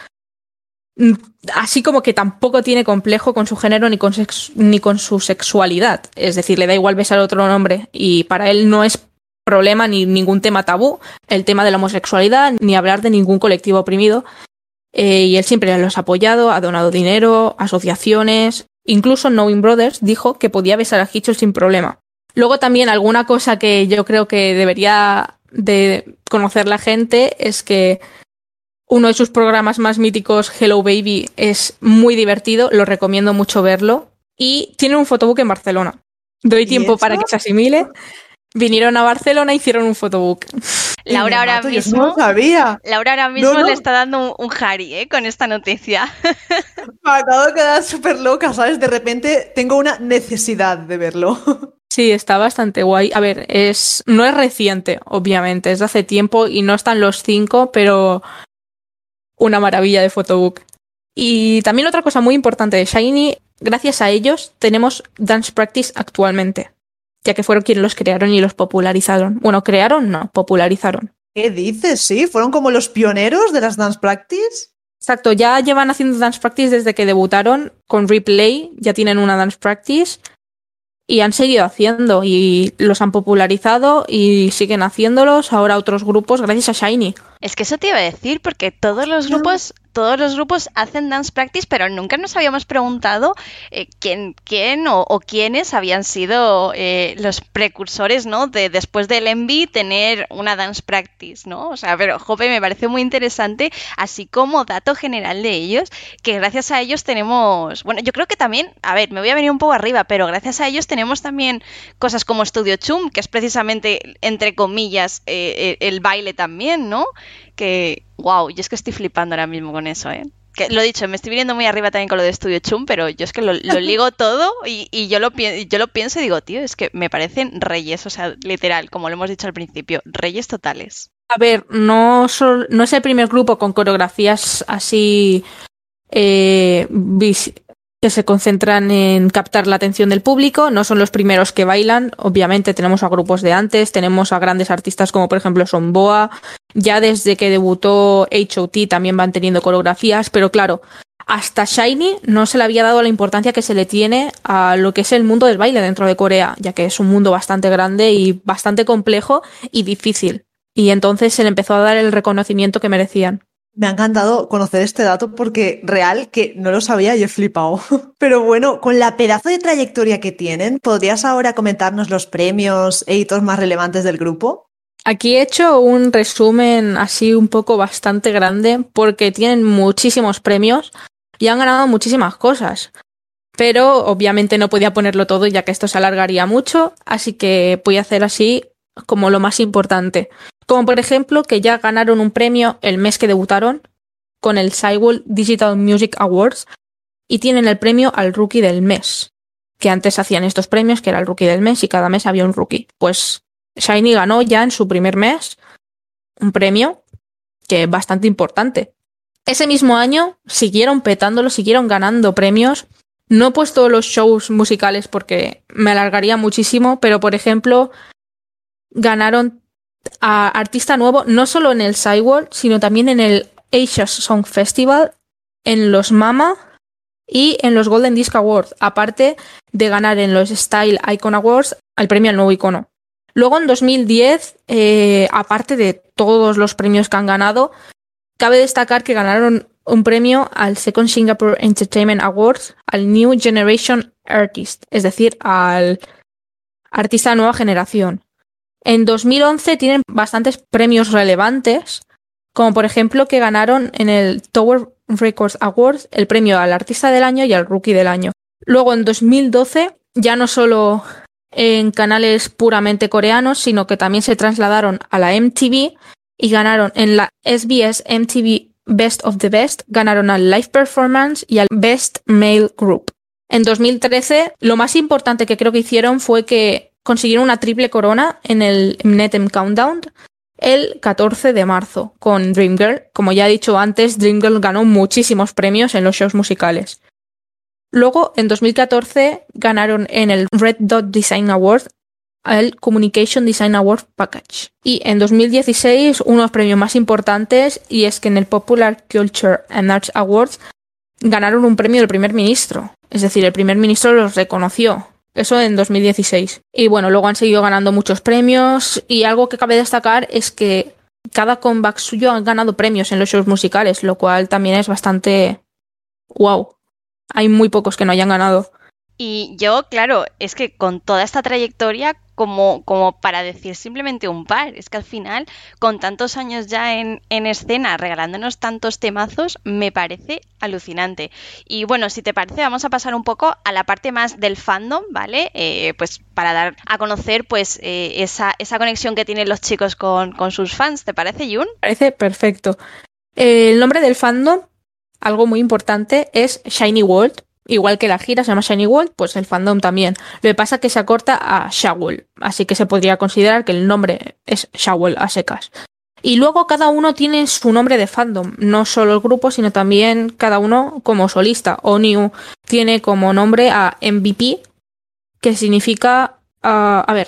Así como que tampoco tiene complejo con su género ni con, ni con su sexualidad. Es decir, le da igual besar a otro hombre y para él no es problema ni ningún tema tabú el tema de la homosexualidad ni hablar de ningún colectivo oprimido. Eh, y él siempre los ha apoyado, ha donado dinero, asociaciones. Incluso Knowing Brothers dijo que podía besar a Hitchell sin problema. Luego también alguna cosa que yo creo que debería de conocer la gente es que uno de sus programas más míticos, Hello Baby, es muy divertido, lo recomiendo mucho verlo. Y tiene un fotobook en Barcelona. Doy tiempo para que se asimile. Vinieron a Barcelona e hicieron un fotobook. *laughs* Laura ahora mismo. No sabía. Laura ahora mismo le está dando un, Harry ¿eh? con esta noticia. *laughs* Me acabo de quedar súper loca, ¿sabes? De repente tengo una necesidad de verlo. *laughs* Sí, está bastante guay. A ver, es no es reciente, obviamente, es de hace tiempo y no están los cinco, pero una maravilla de photobook. Y también otra cosa muy importante de Shiny, gracias a ellos tenemos Dance Practice actualmente, ya que fueron quienes los crearon y los popularizaron. Bueno, crearon, no, popularizaron. ¿Qué dices? Sí, fueron como los pioneros de las Dance Practice. Exacto, ya llevan haciendo Dance Practice desde que debutaron con Replay, ya tienen una Dance Practice y han seguido haciendo y los han popularizado y siguen haciéndolos ahora otros grupos gracias a Shiny. Es que eso te iba a decir, porque todos los grupos, todos los grupos hacen dance practice, pero nunca nos habíamos preguntado eh, quién, quién o, quiénes habían sido eh, los precursores, ¿no? De después del Envy tener una dance practice, ¿no? O sea, pero Jope me parece muy interesante, así como dato general de ellos, que gracias a ellos tenemos, bueno, yo creo que también, a ver, me voy a venir un poco arriba, pero gracias a ellos tenemos también cosas como Studio Chum, que es precisamente entre comillas eh, el baile también, ¿no? que, wow, yo es que estoy flipando ahora mismo con eso, ¿eh? Que, lo dicho, me estoy viniendo muy arriba también con lo de Studio Chum, pero yo es que lo, ligo *laughs* todo y, yo, lo, yo lo pienso y digo, tío, es que me parecen reyes, o sea, literal, como lo hemos dicho al principio, reyes totales. A ver, no, no es el primer grupo con coreografías así eh, que se concentran en captar la atención del público, no son los primeros que bailan, obviamente tenemos a grupos de antes, tenemos a grandes artistas como por ejemplo Somboa, ya desde que debutó HOT también van teniendo coreografías, pero claro, hasta Shiny no se le había dado la importancia que se le tiene a lo que es el mundo del baile dentro de Corea, ya que es un mundo bastante grande y bastante complejo y difícil. Y entonces se le empezó a dar el reconocimiento que merecían. Me ha encantado conocer este dato porque real que no lo sabía y he flipado. *laughs* Pero bueno, con la pedazo de trayectoria que tienen, ¿podrías ahora comentarnos los premios e hitos más relevantes del grupo? Aquí he hecho un resumen así un poco bastante grande porque tienen muchísimos premios y han ganado muchísimas cosas. Pero obviamente no podía ponerlo todo ya que esto se alargaría mucho, así que voy a hacer así como lo más importante. Como por ejemplo que ya ganaron un premio el mes que debutaron con el Sidewall Digital Music Awards y tienen el premio al Rookie del mes. Que antes hacían estos premios, que era el Rookie del mes y cada mes había un Rookie. Pues Shiny ganó ya en su primer mes un premio que es bastante importante. Ese mismo año siguieron petándolo, siguieron ganando premios. No he puesto los shows musicales porque me alargaría muchísimo, pero por ejemplo, ganaron a artista nuevo no solo en el Sidewall, sino también en el Asia Song Festival, en los Mama y en los Golden Disc Awards, aparte de ganar en los Style Icon Awards el premio al nuevo icono. Luego en 2010, eh, aparte de todos los premios que han ganado, cabe destacar que ganaron un premio al Second Singapore Entertainment Awards al New Generation Artist, es decir, al artista de nueva generación. En 2011 tienen bastantes premios relevantes, como por ejemplo que ganaron en el Tower Records Awards el premio al Artista del Año y al Rookie del Año. Luego en 2012, ya no solo en canales puramente coreanos, sino que también se trasladaron a la MTV y ganaron en la SBS MTV Best of the Best, ganaron al Live Performance y al Best Male Group. En 2013, lo más importante que creo que hicieron fue que consiguieron una triple corona en el Netem Countdown el 14 de marzo con Dreamgirl. Como ya he dicho antes, Dreamgirl ganó muchísimos premios en los shows musicales. Luego, en 2014, ganaron en el Red Dot Design Award el Communication Design Award Package. Y en 2016, unos premios más importantes, y es que en el Popular Culture and Arts Awards ganaron un premio del primer ministro. Es decir, el primer ministro los reconoció. Eso en 2016. Y bueno, luego han seguido ganando muchos premios. Y algo que cabe destacar es que cada comeback suyo han ganado premios en los shows musicales, lo cual también es bastante wow. Hay muy pocos que no hayan ganado. Y yo, claro, es que con toda esta trayectoria, como, como para decir simplemente un par, es que al final, con tantos años ya en, en, escena, regalándonos tantos temazos, me parece alucinante. Y bueno, si te parece, vamos a pasar un poco a la parte más del fandom, ¿vale? Eh, pues para dar a conocer pues eh, esa, esa, conexión que tienen los chicos con, con sus fans, ¿te parece, Jun? Parece perfecto. Eh, el nombre del fandom, algo muy importante, es Shiny World Igual que la gira se llama Shiny World, pues el fandom también. Lo que pasa es que se acorta a Shawl, así que se podría considerar que el nombre es Shawl a secas. Y luego cada uno tiene su nombre de fandom, no solo el grupo, sino también cada uno como solista. New tiene como nombre a MVP, que significa, uh, a ver,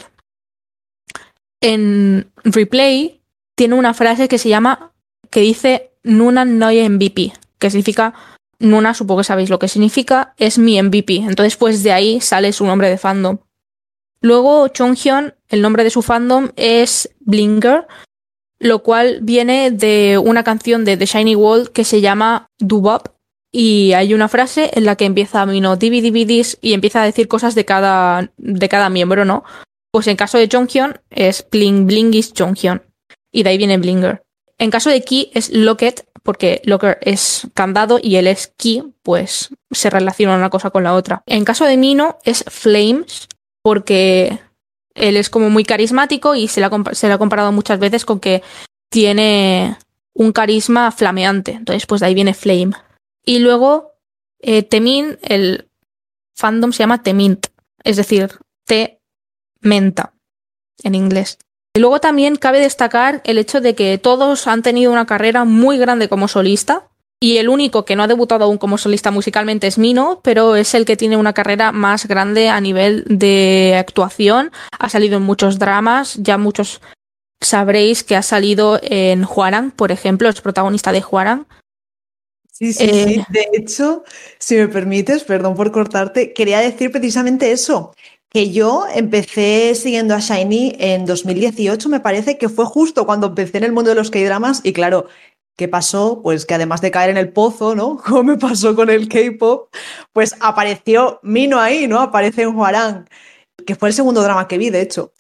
en Replay tiene una frase que se llama, que dice Nuna Noy MVP, que significa Nuna, supongo que sabéis lo que significa, es mi MVP. Entonces, pues de ahí sale su nombre de fandom. Luego, Chonghyun, el nombre de su fandom es Blinker, lo cual viene de una canción de The Shiny World que se llama Dubop. Y hay una frase en la que empieza Mino DVDVDs y empieza a decir cosas de cada, de cada miembro, ¿no? Pues en caso de Chonghyun es Bling Bling is Chonghyun. Y de ahí viene Blinger. En caso de Ki es Locket, porque Locker es candado y él es Key, pues se relaciona una cosa con la otra. En caso de Mino es Flames, porque él es como muy carismático y se le ha, se le ha comparado muchas veces con que tiene un carisma flameante. Entonces, pues de ahí viene Flame. Y luego, eh, Temin, el fandom se llama Temint, es decir, Te Menta en inglés. Y luego también cabe destacar el hecho de que todos han tenido una carrera muy grande como solista. Y el único que no ha debutado aún como solista musicalmente es Mino, pero es el que tiene una carrera más grande a nivel de actuación. Ha salido en muchos dramas, ya muchos sabréis que ha salido en Juaran, por ejemplo, es protagonista de Juaran. Sí, sí, sí. Eh, de hecho, si me permites, perdón por cortarte, quería decir precisamente eso, que yo empecé siguiendo a Shiny en 2018, me parece que fue justo cuando empecé en el mundo de los K-dramas y claro, ¿qué pasó? Pues que además de caer en el pozo, ¿no? *laughs* Como me pasó con el K-pop, pues apareció Mino ahí, ¿no? Aparece en Huarang, que fue el segundo drama que vi, de hecho.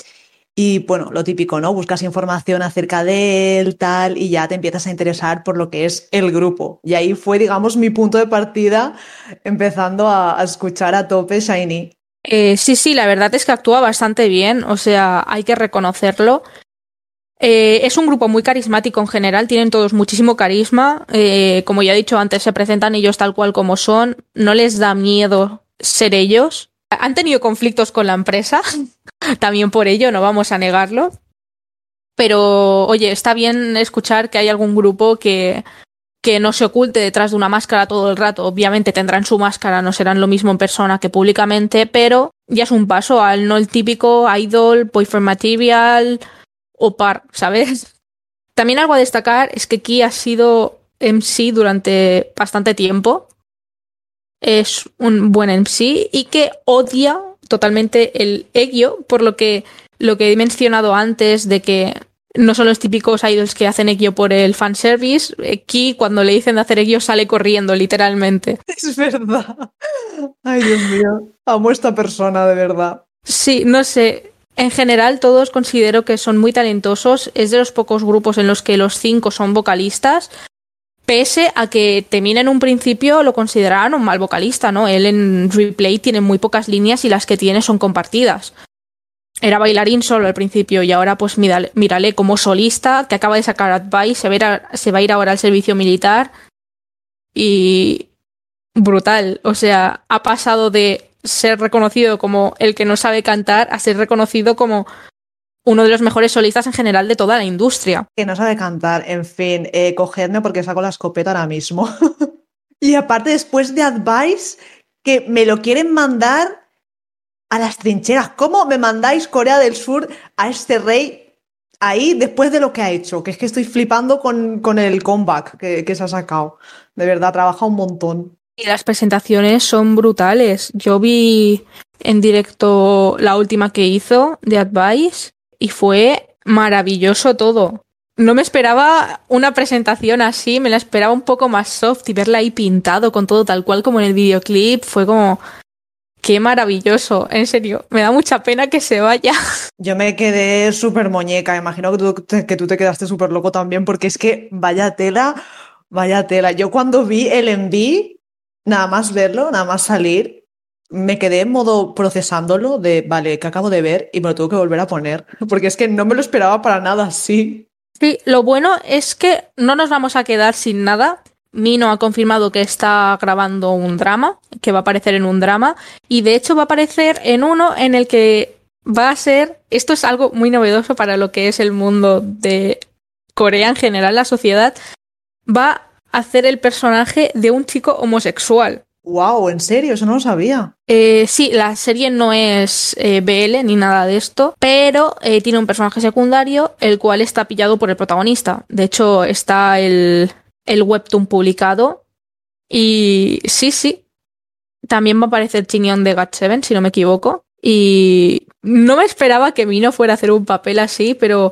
Y bueno, lo típico, ¿no? Buscas información acerca de él, tal, y ya te empiezas a interesar por lo que es el grupo. Y ahí fue, digamos, mi punto de partida, empezando a, a escuchar a tope Shiny. Eh, sí, sí, la verdad es que actúa bastante bien, o sea, hay que reconocerlo. Eh, es un grupo muy carismático en general, tienen todos muchísimo carisma. Eh, como ya he dicho antes, se presentan ellos tal cual como son, no les da miedo ser ellos. Han tenido conflictos con la empresa, *laughs* también por ello, no vamos a negarlo. Pero, oye, está bien escuchar que hay algún grupo que que no se oculte detrás de una máscara todo el rato. Obviamente tendrán su máscara, no serán lo mismo en persona que públicamente, pero ya es un paso al no el típico idol, boyfriend material o par, *laughs* ¿sabes? También algo a destacar es que Ki ha sido MC durante bastante tiempo. Es un buen MC y que odia totalmente el Egyo, por lo que lo que he mencionado antes de que no son los típicos idols que hacen Ekio por el fanservice. Aquí, cuando le dicen de hacer Ekio, sale corriendo, literalmente. *laughs* Es verdad. Ay, Dios mío. Amo a esta persona, de verdad. Sí, no sé. En general, todos considero que son muy talentosos. Es de los pocos grupos en los que los cinco son vocalistas. Pese a que Temina en un principio lo consideraban un mal vocalista, ¿no? Él en replay tiene muy pocas líneas y las que tiene son compartidas era bailarín solo al principio y ahora pues mírale, como solista que acaba de sacar Advice, se va, a ir ahora al servicio militar y brutal, o sea, ha pasado de ser reconocido como el que no sabe cantar a ser reconocido como uno de los mejores solistas en general de toda la industria. Que no sabe cantar, en fin, eh, cogedme porque saco la escopeta ahora mismo. *laughs* y aparte después de Advice, que me lo quieren mandar a las trincheras. ¿Cómo me mandáis Corea del Sur a este rey ahí después de lo que ha hecho? Que es que estoy flipando con, con el comeback que, que se ha sacado. De verdad, trabaja un montón. Y las presentaciones son brutales. Yo vi en directo la última que hizo de Advice y fue maravilloso todo. No me esperaba una presentación así, me la esperaba un poco más soft y verla ahí pintado con todo tal cual como en el videoclip. Fue como, qué maravilloso, en serio. Me da mucha pena que se vaya. *laughs* Yo me quedé súper muñeca, imagino que tú, te, que tú te quedaste súper loco también porque es que vaya tela, vaya tela. Yo cuando vi el enví, nada más verlo, nada más salir, me quedé en modo procesándolo de, vale, que acabo de ver y me lo tengo que volver a poner, porque es que no me lo esperaba para nada así. Sí, lo bueno es que no nos vamos a quedar sin nada. Mino ha confirmado que está grabando un drama, que va a aparecer en un drama, y de hecho va a aparecer en uno en el que va a ser, esto es algo muy novedoso para lo que es el mundo de Corea en general, la sociedad, va a hacer el personaje de un chico homosexual. Wow, ¿en serio? Eso no lo sabía. Eh, sí, la serie no es eh, BL ni nada de esto, pero eh, tiene un personaje secundario el cual está pillado por el protagonista. De hecho, está el, el webtoon publicado y sí, sí. También va a aparecer Chinion de GOT7, si no me equivoco. Y no me esperaba que Mino fuera a hacer un papel así, pero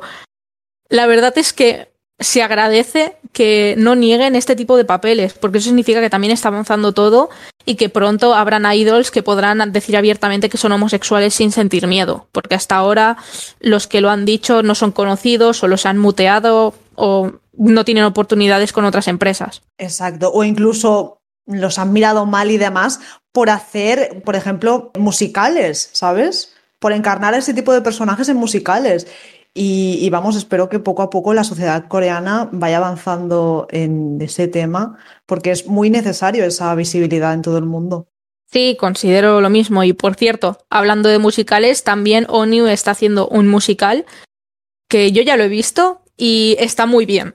la verdad es que se agradece que no nieguen este tipo de papeles, porque eso significa que también está avanzando todo y que pronto habrán idols que podrán decir abiertamente que son homosexuales sin sentir miedo, porque hasta ahora los que lo han dicho no son conocidos o los han muteado o no tienen oportunidades con otras empresas. Exacto, o incluso los han mirado mal y demás por hacer, por ejemplo, musicales, ¿sabes? Por encarnar ese tipo de personajes en musicales. Y, y, vamos, espero que poco a poco la sociedad coreana vaya avanzando en ese tema, porque es muy necesario esa visibilidad en todo el mundo. Sí, considero lo mismo. Y por cierto, hablando de musicales, también ONU está haciendo un musical que yo ya lo he visto y está muy bien.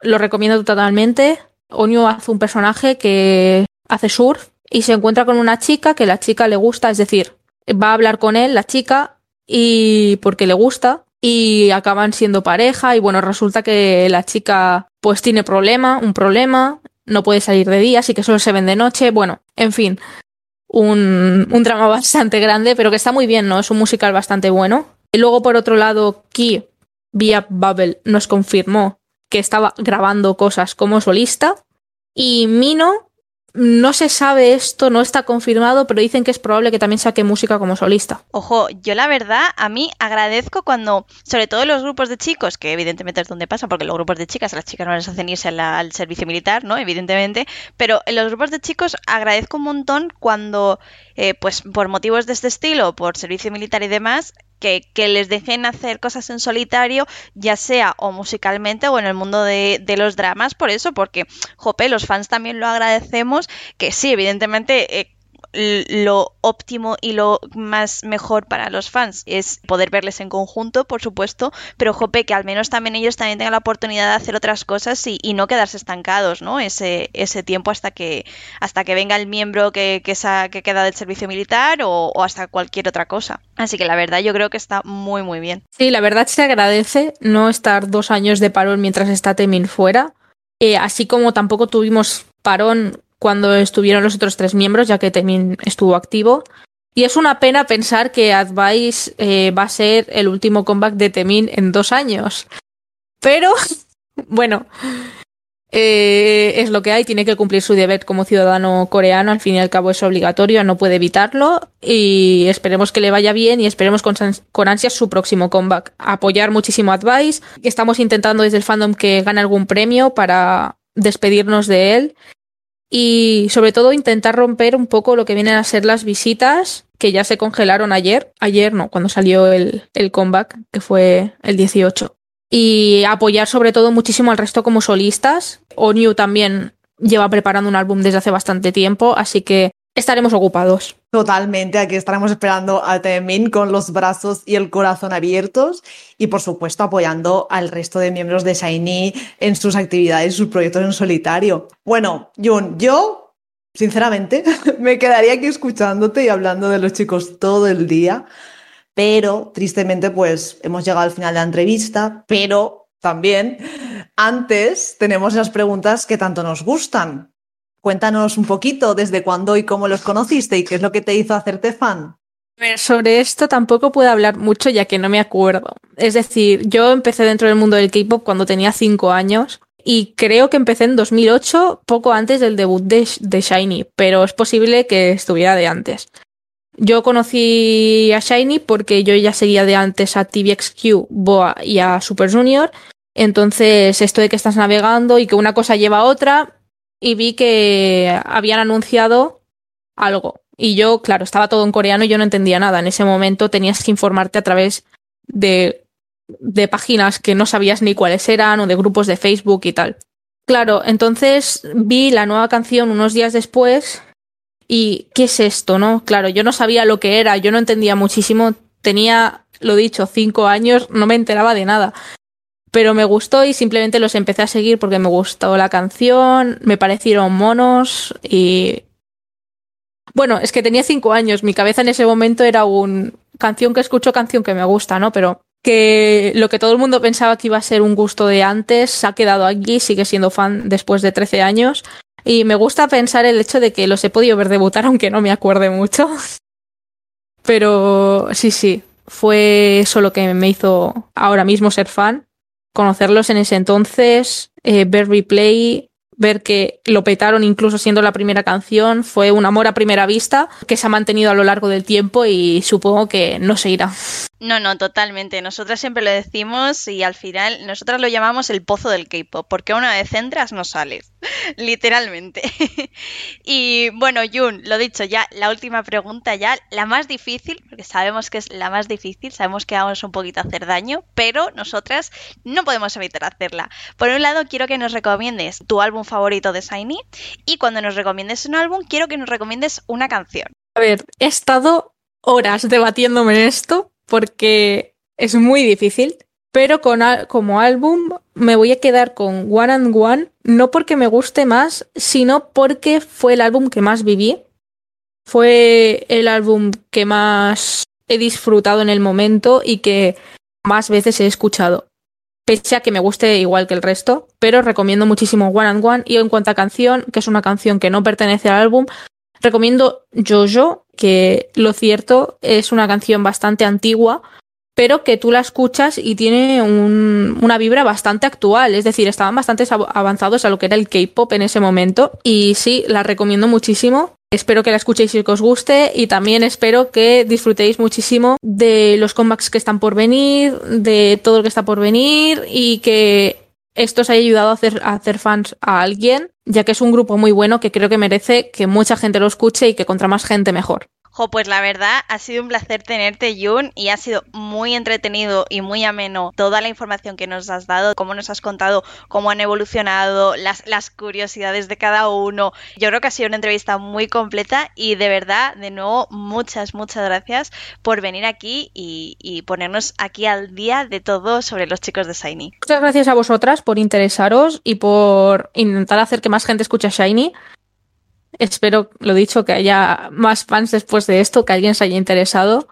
Lo recomiendo totalmente. ONU hace un personaje que hace surf y se encuentra con una chica que la chica le gusta, es decir, va a hablar con él, la chica, y porque le gusta, y acaban siendo pareja y bueno, resulta que la chica pues tiene problema, un problema, no puede salir de día, así que solo se ven de noche, bueno, en fin, un, un drama *laughs* bastante grande, pero que está muy bien, ¿no? Es un musical bastante bueno. Y luego por otro lado, Ki, vía Bubble, nos confirmó que estaba grabando cosas como solista y Mino no se sabe esto, no está confirmado, pero dicen que es probable que también saque música como solista. Ojo, yo la verdad, a mí agradezco cuando, sobre todo los grupos de chicos, que evidentemente es donde pasa, porque los grupos de chicas, las chicas no les hacen irse al servicio militar, ¿no? Evidentemente, pero en los grupos de chicos agradezco un montón cuando, eh, pues por motivos de este estilo, por servicio militar y demás, que, que, les dejen hacer cosas en solitario, ya sea o musicalmente o en el mundo de, los dramas, por eso, porque, jope, los fans también lo agradecemos, que sí, evidentemente... Eh, lo óptimo y lo más mejor para los fans es poder verles en conjunto, por supuesto, pero jope, que al menos también ellos también tengan la oportunidad de hacer otras cosas y, no quedarse estancados, ¿no? Ese, ese tiempo hasta que hasta que venga el miembro que, que, que queda del servicio militar o, o, hasta cualquier otra cosa. Así que la verdad yo creo que está muy muy bien. Sí, la verdad se agradece no estar dos años de parón mientras está Temin fuera. Eh, así como tampoco tuvimos parón cuando estuvieron los otros tres miembros, ya que Temin estuvo activo. Y es una pena pensar que Advice eh, va a ser el último comeback de Temin en dos años. Pero, *laughs* bueno, eh, es lo que hay, tiene que cumplir su deber como ciudadano coreano, al fin y al cabo es obligatorio, no puede evitarlo y esperemos que le vaya bien y esperemos con, con ansias su próximo comeback. Apoyar muchísimo a Advice, estamos intentando desde el fandom que gane algún premio para despedirnos de él y sobre todo intentar romper un poco lo que vienen a ser las visitas que ya se congelaron ayer, ayer no, cuando salió el, el comeback, que fue el 18. Y apoyar sobre todo muchísimo al resto como solistas. ONU también lleva preparando un álbum desde hace bastante tiempo, así que estaremos ocupados. Totalmente, aquí estaremos esperando a Temin con los brazos y el corazón abiertos y por supuesto apoyando al resto de miembros de Shiny en sus actividades, sus proyectos en solitario. Bueno, Jun, yo sinceramente, *laughs* me quedaría aquí escuchándote y hablando de los chicos todo el día, pero tristemente pues hemos llegado al final de la entrevista, pero también antes tenemos las preguntas que tanto nos gustan. Cuéntanos un poquito desde cuándo y cómo los conociste y qué es lo que te hizo hacerte fan. Sobre esto tampoco puedo hablar mucho ya que no me acuerdo. Es decir, yo empecé dentro del mundo del K-pop cuando tenía 5 años y creo que empecé en 2008, poco antes del debut de, Shiny, pero es posible que estuviera de antes. Yo conocí a Shiny porque yo ya seguía de antes a TVXQ, Boa y a Super Junior. Entonces, esto de que estás navegando y que una cosa lleva a otra, y vi que habían anunciado algo. Y yo, claro, estaba todo en coreano y yo no entendía nada. En ese momento tenías que informarte a través de de páginas que no sabías ni cuáles eran o de grupos de Facebook y tal. Claro, entonces vi la nueva canción unos días después y ¿qué es esto, no? Claro, yo no sabía lo que era, yo no entendía muchísimo, tenía, lo dicho, cinco años, no me enteraba de nada. Pero me gustó y simplemente los empecé a seguir porque me gustó la canción, me parecieron monos y... Bueno, es que tenía cinco años, mi cabeza en ese momento era un canción que escucho, canción que me gusta, ¿no? Pero que lo que todo el mundo pensaba que iba a ser un gusto de antes se ha quedado aquí, sigue siendo fan después de 13 años. Y me gusta pensar el hecho de que los he podido ver debutar, aunque no me acuerde mucho. *laughs* Pero sí, sí, fue eso lo que me hizo ahora mismo ser fan. Conocerlos en ese entonces, eh, ver replay, ver que lo petaron incluso siendo la primera canción, fue un amor a primera vista que se ha mantenido a lo largo del tiempo y supongo que no se irá. No, no, totalmente. Nosotras siempre lo decimos y al final nosotras lo llamamos el pozo del K-pop, porque una vez entras no sales, *laughs* literalmente. *laughs* y bueno, Jun, lo dicho, ya la última pregunta, ya la más difícil, porque sabemos que es la más difícil, sabemos que vamos un poquito a hacer daño, pero nosotras no podemos evitar hacerla. Por un lado, quiero que nos recomiendes tu álbum favorito de Shiny y cuando nos recomiendes un álbum, quiero que nos recomiendes una canción. A ver, he estado horas debatiéndome en esto porque es muy difícil. Pero con, como álbum me voy a quedar con One and One, no porque me guste más, sino porque fue el álbum que más viví. Fue el álbum que más he disfrutado en el momento y que más veces he escuchado. Pese a que me guste igual que el resto, pero recomiendo muchísimo One and One. Y en cuanto a canción, que es una canción que no pertenece al álbum, recomiendo Jojo que lo cierto es una canción bastante antigua, pero que tú la escuchas y tiene un, una vibra bastante actual, es decir, estaban bastante avanzados a lo que era el K-pop en ese momento. Y sí, la recomiendo muchísimo. Espero que la escuchéis y que os guste. Y también espero que disfrutéis muchísimo de los comebacks que están por venir, de todo lo que está por venir y que esto os haya ayudado a hacer, a hacer fans a alguien, ya que es un grupo muy bueno que creo que merece que mucha gente lo escuche y que contra más gente mejor. Jo, pues la verdad ha sido un placer tenerte, Jun, y ha sido muy entretenido y muy ameno toda la información que nos has dado, cómo nos has contado cómo han evolucionado, las, las curiosidades de cada uno. Yo creo que ha sido una entrevista muy completa y de verdad, de nuevo, muchas, muchas gracias por venir aquí y, y ponernos aquí al día de todo sobre los chicos de Shiny. Muchas gracias a vosotras por interesaros y por intentar hacer que más gente escuche Shiny. Espero, lo dicho, que haya más fans después de esto, que alguien se haya interesado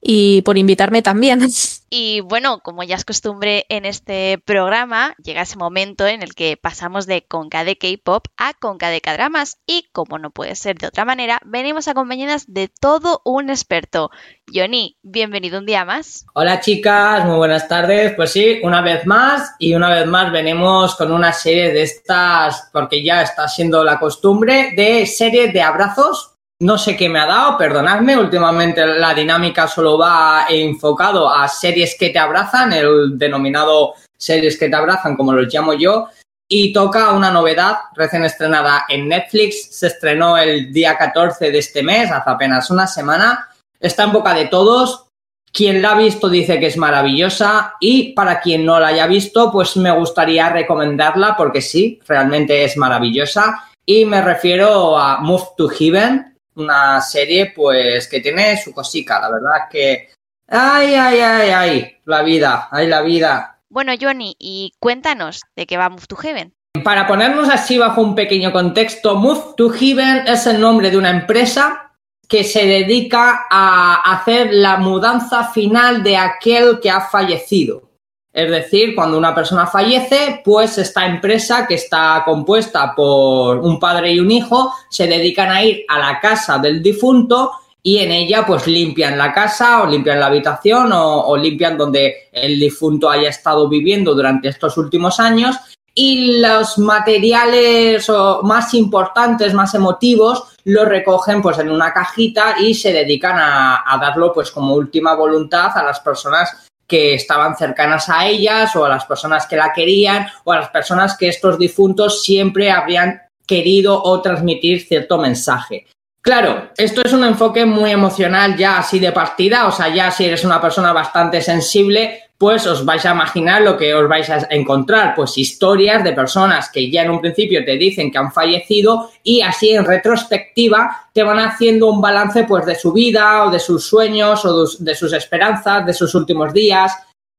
y por invitarme también. *laughs* Y bueno, como ya es costumbre en este programa, llega ese momento en el que pasamos de Conca de K-pop a Conca de K-dramas y como no puede ser de otra manera, venimos acompañadas de todo un experto. Johnny, bienvenido un día más. Hola chicas, muy buenas tardes. Pues sí, una vez más y una vez más venimos con una serie de estas, porque ya está siendo la costumbre, de serie de abrazos no sé qué me ha dado, perdonadme. Últimamente la dinámica solo va enfocado a series que te abrazan, el denominado series que te abrazan, como los llamo yo. Y toca una novedad recién estrenada en Netflix. Se estrenó el día 14 de este mes, hace apenas una semana. Está en boca de todos. Quien la ha visto dice que es maravillosa y para quien no la haya visto, pues me gustaría recomendarla porque sí, realmente es maravillosa. Y me refiero a Move to Heaven, una serie pues que tiene su cosica, la verdad que... Ay, ay, ay, ay, la vida, ay, la vida. Bueno, Johnny, y cuéntanos de qué va Move to Heaven. Para ponernos así bajo un pequeño contexto, Move to Heaven es el nombre de una empresa que se dedica a hacer la mudanza final de aquel que ha fallecido. Es decir, cuando una persona fallece, pues esta empresa que está compuesta por un padre y un hijo se dedican a ir a la casa del difunto y en ella pues limpian la casa o limpian la habitación o, limpian donde el difunto haya estado viviendo durante estos últimos años. Y los materiales más importantes, más emotivos, los recogen pues en una cajita y se dedican a, a darlo pues como última voluntad a las personas que estaban cercanas a ellas o a las personas que la querían o a las personas que estos difuntos siempre habrían querido o transmitir cierto mensaje. Claro, esto es un enfoque muy emocional ya así de partida, o sea, ya si eres una persona bastante sensible, pues os vais a imaginar lo que os vais a encontrar, pues historias de personas que ya en un principio te dicen que han fallecido y así en retrospectiva te van haciendo un balance pues de su vida o de sus sueños o de sus esperanzas, de sus últimos días.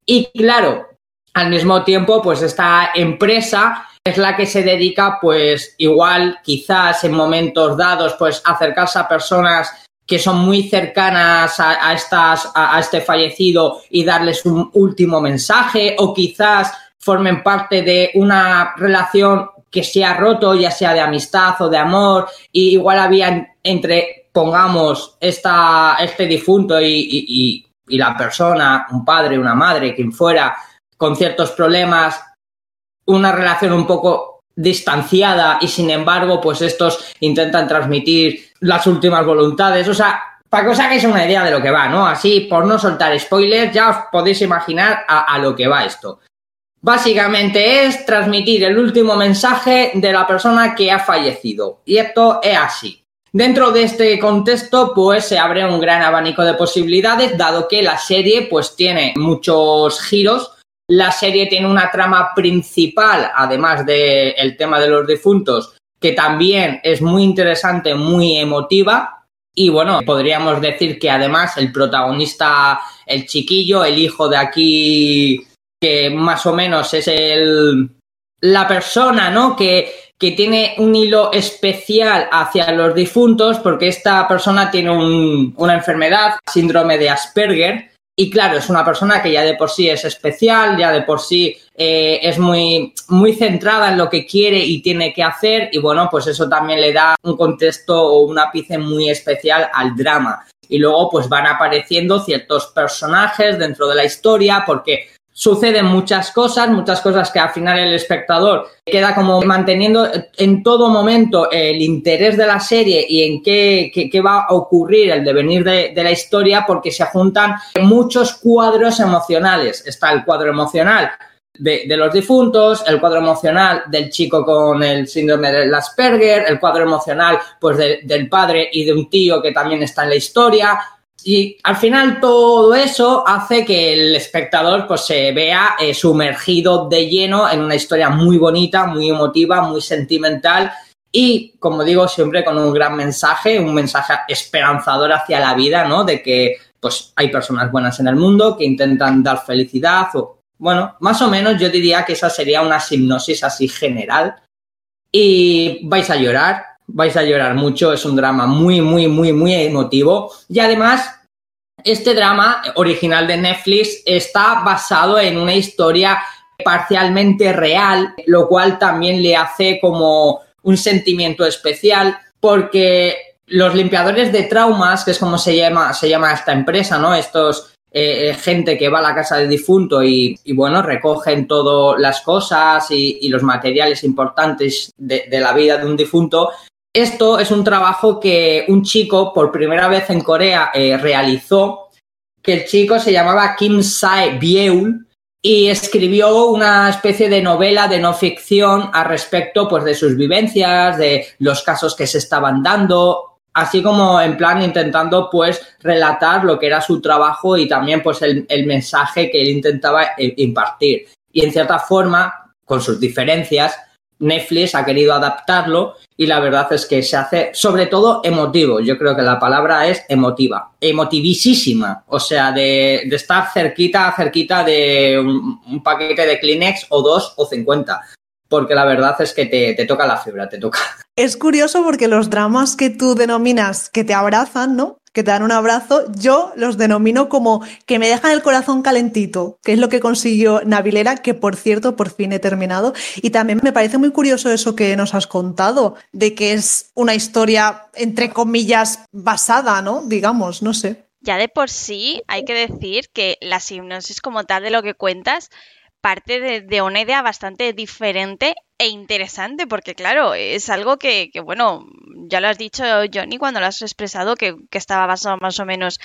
Y claro, al mismo tiempo, pues esta empresa es la que se dedica pues igual quizás en momentos dados pues acercarse a personas que son muy cercanas a, a, este fallecido y darles un último mensaje o quizás formen parte de una relación que se ha roto, ya sea de amistad o de amor, y igual había entre, pongamos, esta, este difunto y, y la persona, un padre, una madre, quien fuera, con ciertos problemas, una relación un poco distanciada y sin embargo, pues estos intentan transmitir las últimas voluntades. O sea, para que os hagáis una idea de lo que va, ¿no? Así, por no soltar spoilers, ya os podéis imaginar a, lo que va esto. Básicamente es transmitir el último mensaje de la persona que ha fallecido. Y esto es así. Dentro de este contexto, pues se abre un gran abanico de posibilidades, dado que la serie, pues tiene muchos giros. La serie tiene una trama principal, además del tema de los difuntos, que también es muy interesante, muy emotiva. Y bueno, podríamos decir que además el protagonista, el chiquillo, el hijo de aquí, que más o menos es el, la persona, ¿no? Que, que tiene un hilo especial hacia los difuntos, porque esta persona tiene una enfermedad, síndrome de Asperger, y claro, es una persona que ya de por sí es especial, ya de por sí eh, es muy, muy centrada en lo que quiere y tiene que hacer. Y bueno, pues eso también le da un contexto o un ápice muy especial al drama. Y luego pues van apareciendo ciertos personajes dentro de la historia porque suceden muchas cosas, muchas cosas que al final el espectador queda como manteniendo en todo momento el interés de la serie y en qué, qué, va a ocurrir el devenir de, la historia porque se juntan muchos cuadros emocionales. Está el cuadro emocional de, de, los difuntos, el cuadro emocional del chico con el síndrome de Asperger, el cuadro emocional pues del padre y de un tío que también está en la historia, y al final todo eso hace que el espectador pues, se vea eh, sumergido de lleno en una historia muy bonita, muy emotiva, muy sentimental y, como digo, siempre con un gran mensaje, un mensaje esperanzador hacia la vida, ¿no? De que pues hay personas buenas en el mundo que intentan dar felicidad o, bueno, más o menos yo diría que esa sería una hipnosis así general y vais a llorar, vais a llorar mucho, es un drama muy, muy, muy, muy emotivo y además este drama original de Netflix está basado en una historia parcialmente real, lo cual también le hace como un sentimiento especial porque los limpiadores de traumas, que es como se llama, esta empresa, ¿no? Estos eh, gente que va a la casa del difunto y, bueno, recogen todas las cosas y, los materiales importantes de, la vida de un difunto, esto es un trabajo que un chico por primera vez en Corea eh, realizó, que el chico se llamaba Kim Sae Bieul y escribió una especie de novela de no ficción al respecto pues, de sus vivencias, de los casos que se estaban dando, así como en plan intentando pues relatar lo que era su trabajo y también pues el, el mensaje que él intentaba eh, impartir. Y en cierta forma, con sus diferencias, Netflix ha querido adaptarlo y la verdad es que se hace sobre todo emotivo. Yo creo que la palabra es emotiva, emotivísima, o sea, de, estar cerquita, cerquita de un, paquete de Kleenex o dos o cincuenta. porque la verdad es que te, te toca la fibra, te toca. Es curioso porque los dramas que tú denominas que te abrazan, ¿no? Que te dan un abrazo, yo los denomino como que me dejan el corazón calentito, que es lo que consiguió Navilera, que por cierto por fin he terminado. Y también me parece muy curioso eso que nos has contado, de que es una historia, entre comillas, basada, ¿no? Digamos, no sé. Ya de por sí hay que decir que la hipnosis como tal de lo que cuentas parte de, una idea bastante diferente e interesante, porque claro, es algo que, bueno, ya lo has dicho Johnny cuando lo has expresado, que, estaba basado más o menos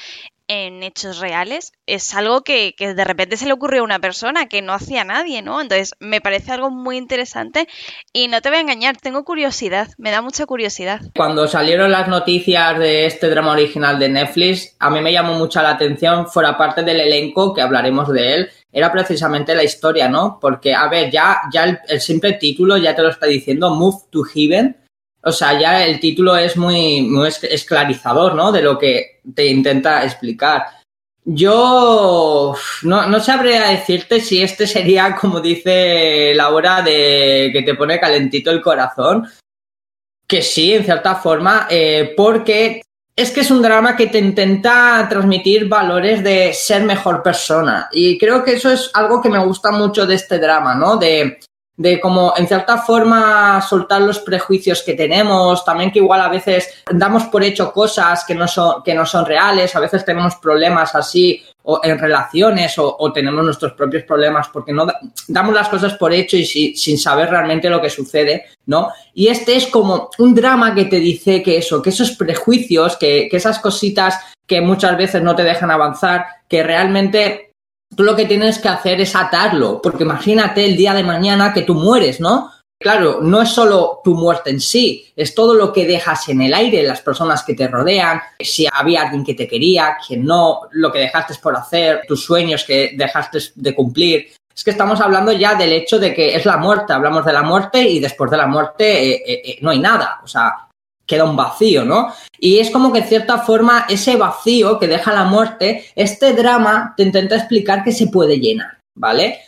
en hechos reales, es algo que, que, de repente se le ocurrió a una persona que no hacía nadie, ¿no? Entonces me parece algo muy interesante y no te voy a engañar, tengo curiosidad, me da mucha curiosidad. Cuando salieron las noticias de este drama original de Netflix, a mí me llamó mucha la atención, fuera parte del elenco, que hablaremos de él, era precisamente la historia, ¿no? Porque, a ver, ya, ya el, simple título ya te lo está diciendo, Move to Heaven. O sea, ya el título es muy, muy esclarizador, ¿no? De lo que te intenta explicar. Yo no, no sabría decirte si este sería, *laughs* como dice Laura, de que te pone calentito el corazón. Que sí, en cierta forma, eh, porque es que es un drama que te intenta transmitir valores de ser mejor persona. Y creo que eso es algo que me gusta mucho de este drama, ¿no? De, de como en cierta forma soltar los prejuicios que tenemos, también que igual a veces damos por hecho cosas que no son, que no son reales, a veces tenemos problemas así o en relaciones o, tenemos nuestros propios problemas porque no damos las cosas por hecho y sin saber realmente lo que sucede, ¿no? Y este es como un drama que te dice que eso, que esos prejuicios, que, que esas cositas que muchas veces no te dejan avanzar, que realmente tú lo que tienes que hacer es atarlo, porque imagínate el día de mañana que tú mueres, ¿no? Claro, no es solo tu muerte en sí, es todo lo que dejas en el aire, las personas que te rodean, si había alguien que te quería, quien no, lo que dejaste por hacer, tus sueños que dejaste de cumplir. Es que estamos hablando ya del hecho de que es la muerte, hablamos de la muerte y después de la muerte eh, eh, eh, no hay nada, o sea, queda un vacío, ¿no? Y es como que en cierta forma ese vacío que deja la muerte, este drama te intenta explicar que se puede llenar, ¿vale?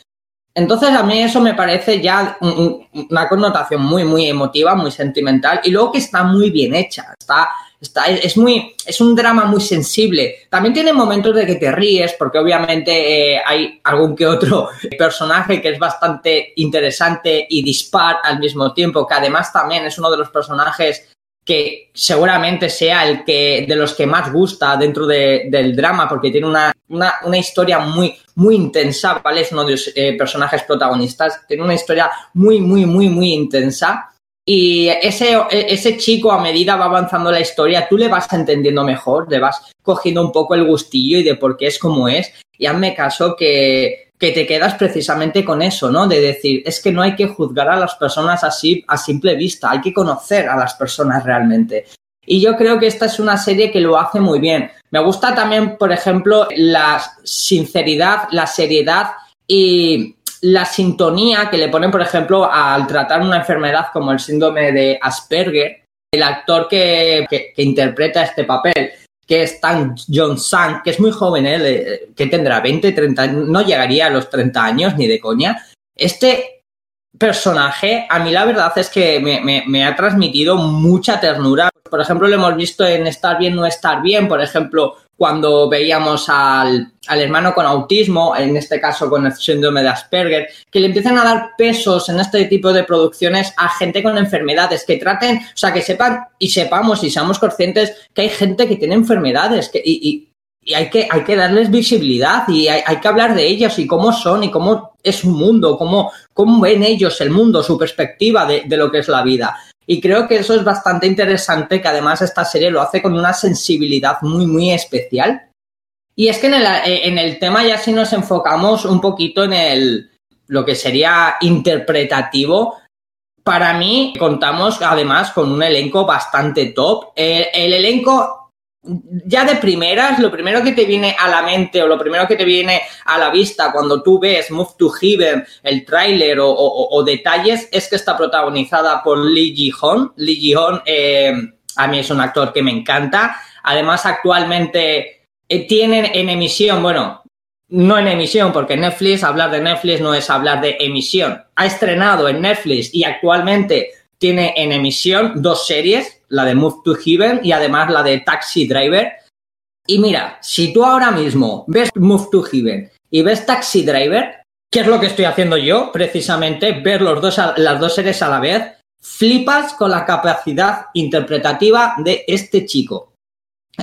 Entonces a mí eso me parece ya una connotación muy, muy emotiva, muy sentimental y luego que está muy bien hecha, está, está, es, muy, es un drama muy sensible. También tiene momentos de que te ríes porque obviamente eh, hay algún que otro *laughs* personaje que es bastante interesante y dispar al mismo tiempo, que además también es uno de los personajes que seguramente sea el que de los que más gusta dentro del drama porque tiene una, una, historia muy, muy intensa, ¿vale? Es uno de los eh, personajes protagonistas, tiene una historia muy, muy, muy, muy intensa. Y ese, ese chico, a medida va avanzando la historia, tú le vas entendiendo mejor, le vas cogiendo un poco el gustillo y de por qué es como es. Y hazme caso que que te quedas precisamente con eso, ¿no? De decir, es que no hay que juzgar a las personas así a simple vista, hay que conocer a las personas realmente. Y yo creo que esta es una serie que lo hace muy bien. Me gusta también, por ejemplo, la sinceridad, la seriedad y la sintonía que le ponen, por ejemplo, al tratar una enfermedad como el síndrome de Asperger, el actor que, que interpreta este papel que es Tan John Sang, que es muy joven, ¿eh? que tendrá 20, 30, no llegaría a los 30 años ni de coña. Este personaje, a mí la verdad es que me, ha transmitido mucha ternura. Por ejemplo, lo hemos visto en Estar bien, no estar bien, por ejemplo, cuando veíamos al, hermano con autismo, en este caso con el síndrome de Asperger, que le empiezan a dar pesos en este tipo de producciones a gente con enfermedades, que traten, o sea, que sepan y sepamos y seamos conscientes que hay gente que tiene enfermedades que, y, hay, que, hay que darles visibilidad y hay, que hablar de ellos y cómo son y cómo es su mundo, cómo, cómo ven ellos el mundo, su perspectiva de, de lo que es la vida. Y creo que eso es bastante interesante, que además esta serie lo hace con una sensibilidad muy, muy especial. Y es que en el, en el tema ya si nos enfocamos un poquito en el, lo que sería interpretativo, para mí contamos además con un elenco bastante top. el elenco ya de primeras, lo primero que te viene a la mente o lo primero que te viene a la vista cuando tú ves Move to Heaven, el tráiler o, detalles, es que está protagonizada por Lee Ji-hoon. Lee Ji-hoon eh, a mí es un actor que me encanta. Además, actualmente eh, tienen en emisión, bueno, no en emisión, porque Netflix, hablar de Netflix no es hablar de emisión. Ha estrenado en Netflix y actualmente tiene en emisión dos series, la de Move to Heaven y además la de Taxi Driver. Y mira, si tú ahora mismo ves Move to Heaven y ves Taxi Driver, ¿qué es lo que estoy haciendo yo? Precisamente ver los dos, las dos series a la vez. Flipas con la capacidad interpretativa de este chico.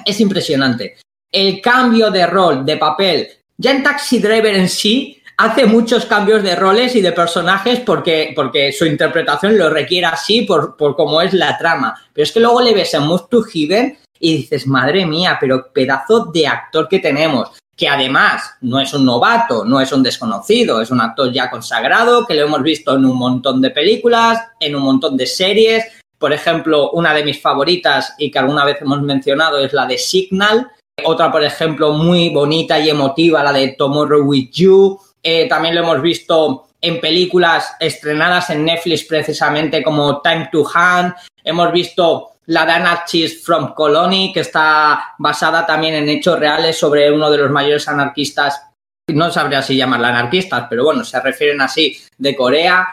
Es impresionante. El cambio de rol, de papel, ya en Taxi Driver en sí hace muchos cambios de roles y de personajes porque, porque su interpretación lo requiere así por, por cómo es la trama. Pero es que luego le ves en Move to Heaven y dices, madre mía, pero pedazo de actor que tenemos. Que además no es un novato, no es un desconocido, es un actor ya consagrado, que lo hemos visto en un montón de películas, en un montón de series. Por ejemplo, una de mis favoritas y que alguna vez hemos mencionado es la de Signal. Otra, por ejemplo, muy bonita y emotiva, la de Tomorrow with You eh, también lo hemos visto en películas estrenadas en Netflix precisamente como Time to Hand. Hemos visto la de Anarchist from Colony, que está basada también en hechos reales sobre uno de los mayores anarquistas, no sabría si llamarla anarquistas, pero bueno, se refieren así, de Corea.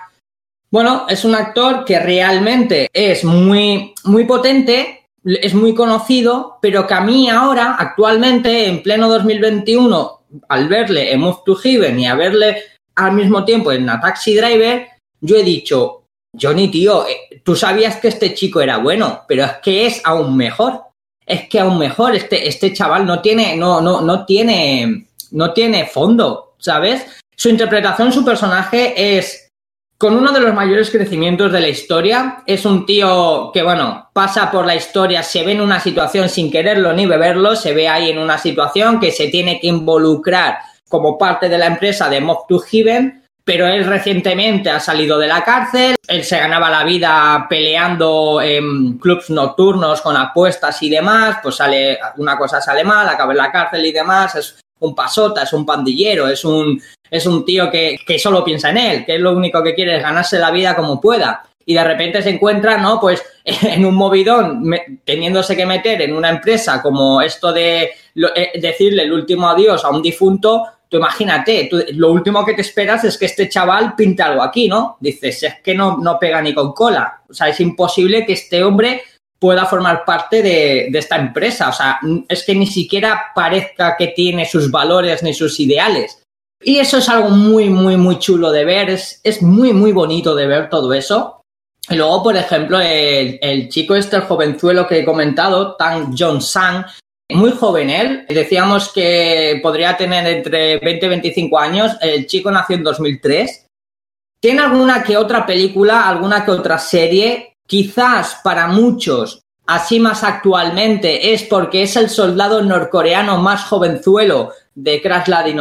Bueno, es un actor que realmente es muy, muy potente, es muy conocido, pero que a mí ahora, actualmente, en pleno 2021, al verle en Move to Heaven y a verle al mismo tiempo en A Taxi Driver, yo he dicho, Johnny, tío, eh, tú sabías que este chico era bueno, pero es que es aún mejor. Es que aún mejor, este, este chaval no tiene, no, no, no tiene, no tiene fondo, ¿sabes? Su interpretación, su personaje es con uno de los mayores crecimientos de la historia. Es un tío que, bueno, pasa por la historia, se ve en una situación sin quererlo ni beberlo, se ve ahí en una situación que se tiene que involucrar como parte de la empresa de Mob to Heaven, pero él recientemente ha salido de la cárcel, él se ganaba la vida peleando en clubs nocturnos con apuestas y demás, pues sale, una cosa sale mal, acaba en la cárcel y demás, es un pasota, es un pandillero, es un, es un tío que, que solo piensa en él, que es lo único que quiere es ganarse la vida como pueda. Y de repente se encuentra, ¿no? Pues *laughs* en un movidón, teniéndose que meter en una empresa como esto de eh, decirle el último adiós a un difunto, tú imagínate, lo último que te esperas es que este chaval pinte algo aquí, ¿no? Dices, es que no, no pega ni con cola. O sea, es imposible que este hombre pueda formar parte de, de, esta empresa. O sea, es que ni siquiera parezca que tiene sus valores ni sus ideales. Y eso es algo muy, muy, muy chulo de ver. Es, es muy, muy bonito de ver todo eso. Y luego, por ejemplo, el, el chico este, el jovenzuelo que he comentado, Tang John Sang, muy joven él. Decíamos que podría tener entre 20 y 25 años. El chico nació en 2003. Tiene alguna que otra película, alguna que otra serie quizás para muchos, así más actualmente, es porque es el soldado norcoreano más jovenzuelo de Crash Landing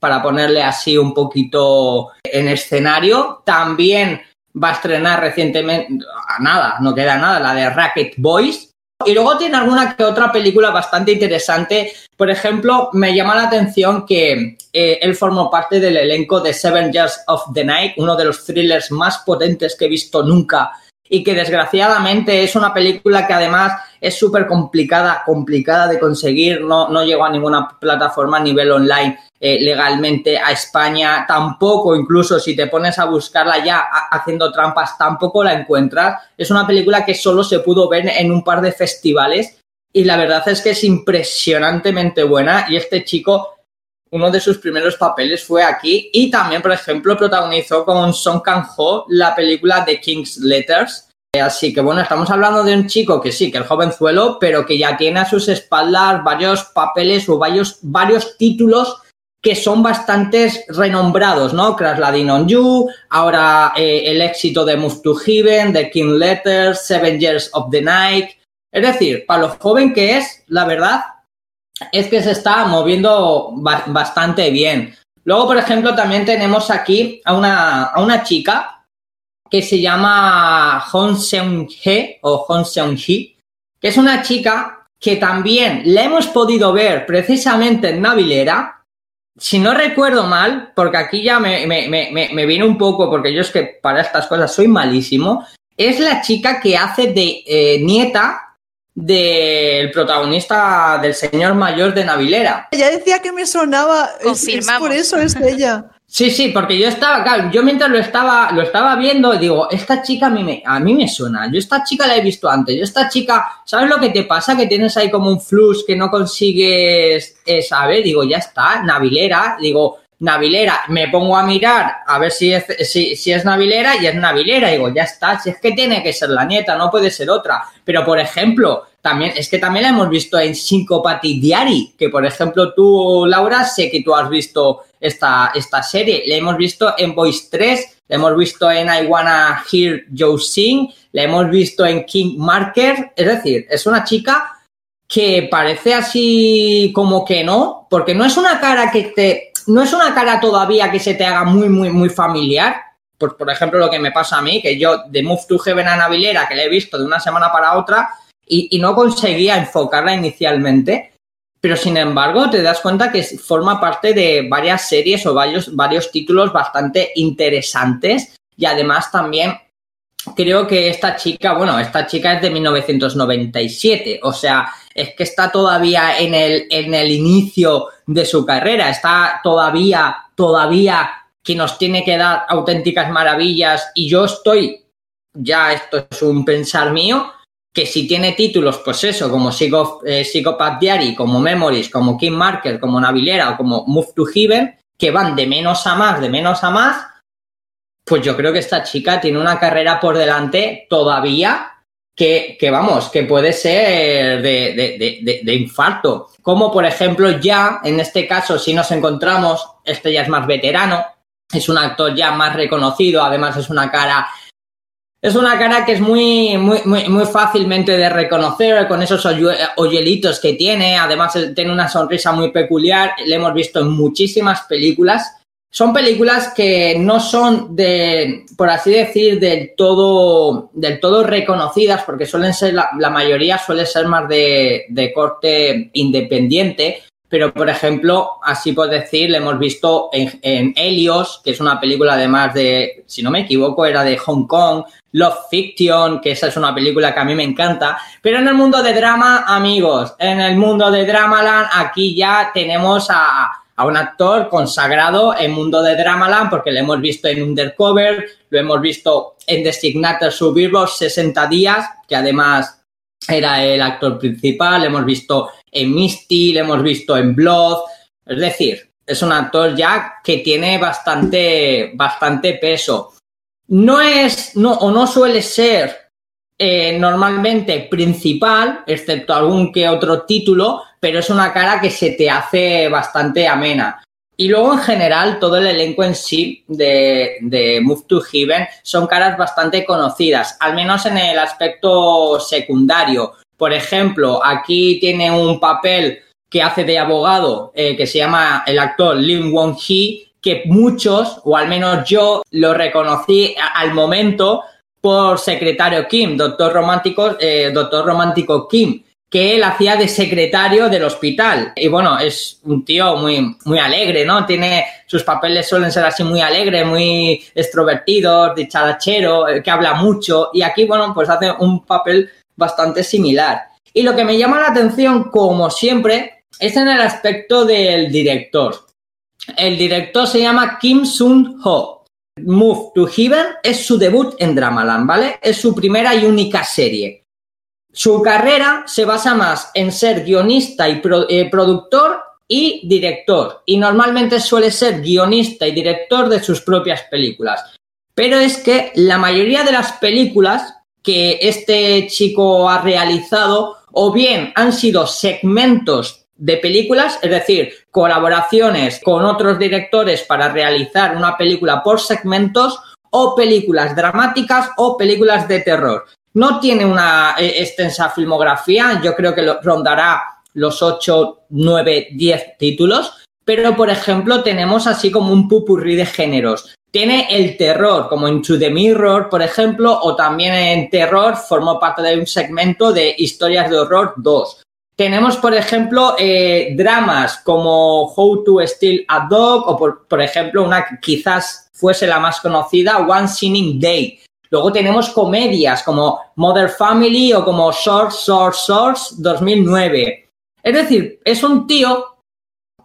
para ponerle así un poquito en escenario. También va a estrenar recientemente, nada, no queda nada, la de Racket Boys. Y luego tiene alguna que otra película bastante interesante. Por ejemplo, me llama la atención que eh, él formó parte del elenco de Seven Years of the Night, uno de los thrillers más potentes que he visto nunca y que desgraciadamente es una película que además es súper complicada, complicada de conseguir, no, no llegó a ninguna plataforma a nivel online eh, legalmente a España, tampoco incluso si te pones a buscarla ya haciendo trampas, tampoco la encuentras. Es una película que solo se pudo ver en un par de festivales y la verdad es que es impresionantemente buena y este chico uno de sus primeros papeles fue aquí y también, por ejemplo, protagonizó con Song Kang-ho la película The King's Letters. Así que bueno, estamos hablando de un chico que sí, que el jovenzuelo, pero que ya tiene a sus espaldas varios papeles o varios, varios títulos que son bastante renombrados, ¿no? Crash Landing on You, ahora eh, el éxito de Move to Heaven, The King Letters, Seven Years of the Night. Es decir, para lo joven que es, la verdad, es que se está moviendo bastante bien. Luego, por ejemplo, también tenemos aquí a una, a una chica que se llama Hong Seung-he o Hong Seung-hee, que es una chica que también la hemos podido ver precisamente en Navilera. Si no recuerdo mal, porque aquí ya me, me, me, viene un poco, porque yo es que para estas cosas soy malísimo, es la chica que hace de eh, nieta del protagonista del señor mayor de Navilera. Ya decía que me sonaba, es, por eso es ella. *laughs* Sí, sí, porque yo estaba, claro, yo mientras lo estaba, lo estaba viendo, digo, esta chica a mí, me, a mí me suena, yo esta chica la he visto antes, yo esta chica, ¿sabes lo que te pasa? Que tienes ahí como un flux que no consigues eh, saber, digo, ya está, Navilera, digo, Navilera, me pongo a mirar a ver si es, si, es Navilera y es Navilera, digo, ya está, si es que tiene que ser la nieta, no puede ser otra, pero por ejemplo, también, es que también la hemos visto en Syncopathy Diary, que por ejemplo tú, Laura, sé que tú has visto esta, esta serie. La hemos visto en Voice 3, la hemos visto en I Wanna Hear Joe Sing, la hemos visto en King Marker. Es decir, es una chica que parece así como que no, porque no es una cara que te. No es una cara todavía que se te haga muy, muy, muy familiar. Por, ejemplo, lo que me pasa a mí, que yo de Move to Heaven a Navilera, que la he visto de una semana para otra, y, y no conseguía enfocarla inicialmente pero sin embargo te das cuenta que forma parte de varias series o varios, varios títulos bastante interesantes y además también creo que esta chica, bueno, esta chica es de 1997, o sea, es que está todavía en el, en el inicio de su carrera, está todavía, todavía que nos tiene que dar auténticas maravillas y yo estoy, ya esto es un pensar mío, que si tiene títulos, pues eso, como Psycho, eh, Psychopath Diary, como Memories, como King Marker, como Navilera o como Move to Heaven, que van de menos a más, de menos a más, pues yo creo que esta chica tiene una carrera por delante todavía que, vamos, que puede ser de, de, de, de, infarto. Como por ejemplo ya, en este caso, si nos encontramos, este ya es más veterano, es un actor ya más reconocido, además es una cara es una cara que es muy, muy, muy, fácilmente de reconocer con esos hoyuelitos que tiene. Además, tiene una sonrisa muy peculiar. Le hemos visto en muchísimas películas. Son películas que no son de, por así decir, del todo, del todo reconocidas, porque suelen ser, la, mayoría suele ser más de, de corte independiente. Pero, por ejemplo, así por decir, le hemos visto en, en, Helios, que es una película además de, si no me equivoco, era de Hong Kong, Love Fiction, que esa es una película que a mí me encanta. Pero en el mundo de drama, amigos, en el mundo de Dramaland, aquí ya tenemos a, a un actor consagrado en mundo de Dramaland, porque lo hemos visto en Undercover, lo hemos visto en Designated Survivors 60 días, que además era el actor principal, lo hemos visto en Misty, lo hemos visto en Blood, es decir, es un actor ya que tiene bastante, bastante peso. No es, no, o no suele ser eh, normalmente principal, excepto algún que otro título, pero es una cara que se te hace bastante amena. Y luego, en general, todo el elenco en sí de, de Move to Heaven son caras bastante conocidas, al menos en el aspecto secundario. Por ejemplo, aquí tiene un papel que hace de abogado eh, que se llama el actor Lim Won Hee, que muchos, o al menos yo, lo reconocí al momento por secretario Kim, doctor romántico, eh, doctor romántico Kim, que él hacía de secretario del hospital. Y bueno, es un tío muy, muy alegre, ¿no? Tiene, sus papeles suelen ser así muy alegres, muy extrovertidos, dicharachero, que habla mucho. Y aquí, bueno, pues hace un papel bastante similar. Y lo que me llama la atención, como siempre, es en el aspecto del director. El director se llama Kim Sun-ho. Move to Heaven es su debut en Dramaland, ¿vale? Es su primera y única serie. Su carrera se basa más en ser guionista y eh, productor y director. Y normalmente suele ser guionista y director de sus propias películas. Pero es que la mayoría de las películas que este chico ha realizado o bien han sido segmentos de películas, es decir, colaboraciones con otros directores para realizar una película por segmentos o películas dramáticas o películas de terror. No tiene una eh, extensa filmografía, yo creo que lo, rondará los 8, 9, 10 títulos, pero por ejemplo tenemos así como un pupurrí de géneros. Tiene el terror, como en To the Mirror, por ejemplo, o también en terror formó parte de un segmento de Historias de Horror 2. Tenemos, por ejemplo, eh, dramas como How to Steal a Dog o, por, por, ejemplo, una que quizás fuese la más conocida, One Sinning Day. Luego tenemos comedias como Mother Family o como Short, Short, Shorts 2009. Es decir, es un tío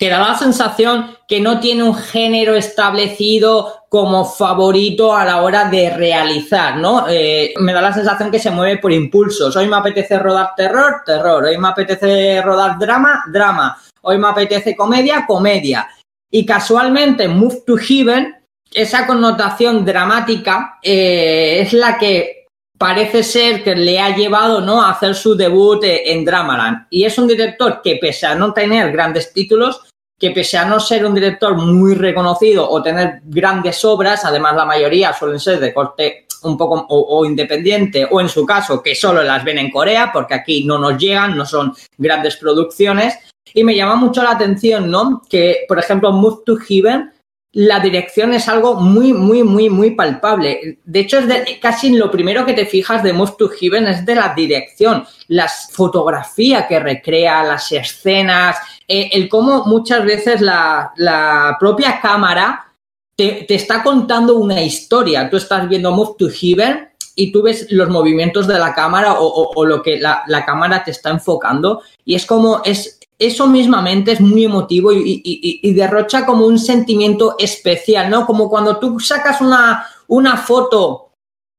que da la sensación que no tiene un género establecido como favorito a la hora de realizar, ¿no? Eh, me da la sensación que se mueve por impulsos. Hoy me apetece rodar terror, terror. Hoy me apetece rodar drama, drama. Hoy me apetece comedia, comedia. Y casualmente, Move to Heaven, esa connotación dramática eh, es la que parece ser que le ha llevado ¿no? a hacer su debut eh, en Dramaland. Y es un director que, pese a no tener grandes títulos, que pese a no ser un director muy reconocido o tener grandes obras, además la mayoría suelen ser de corte un poco o, independiente o en su caso que solo las ven en Corea porque aquí no nos llegan, no son grandes producciones. Y me llama mucho la atención, ¿no? Que, por ejemplo, Move to Heaven la dirección es algo muy, muy, muy, muy palpable. De hecho, es de, casi lo primero que te fijas de Move to Heaven es de la dirección, la fotografía que recrea, las escenas, eh, el cómo muchas veces la, la propia cámara te, está contando una historia. Tú estás viendo Move to Heaven y tú ves los movimientos de la cámara o, o, o lo que la, la cámara te está enfocando y es como es eso mismamente es muy emotivo y, derrocha como un sentimiento especial, ¿no? Como cuando tú sacas una, una foto,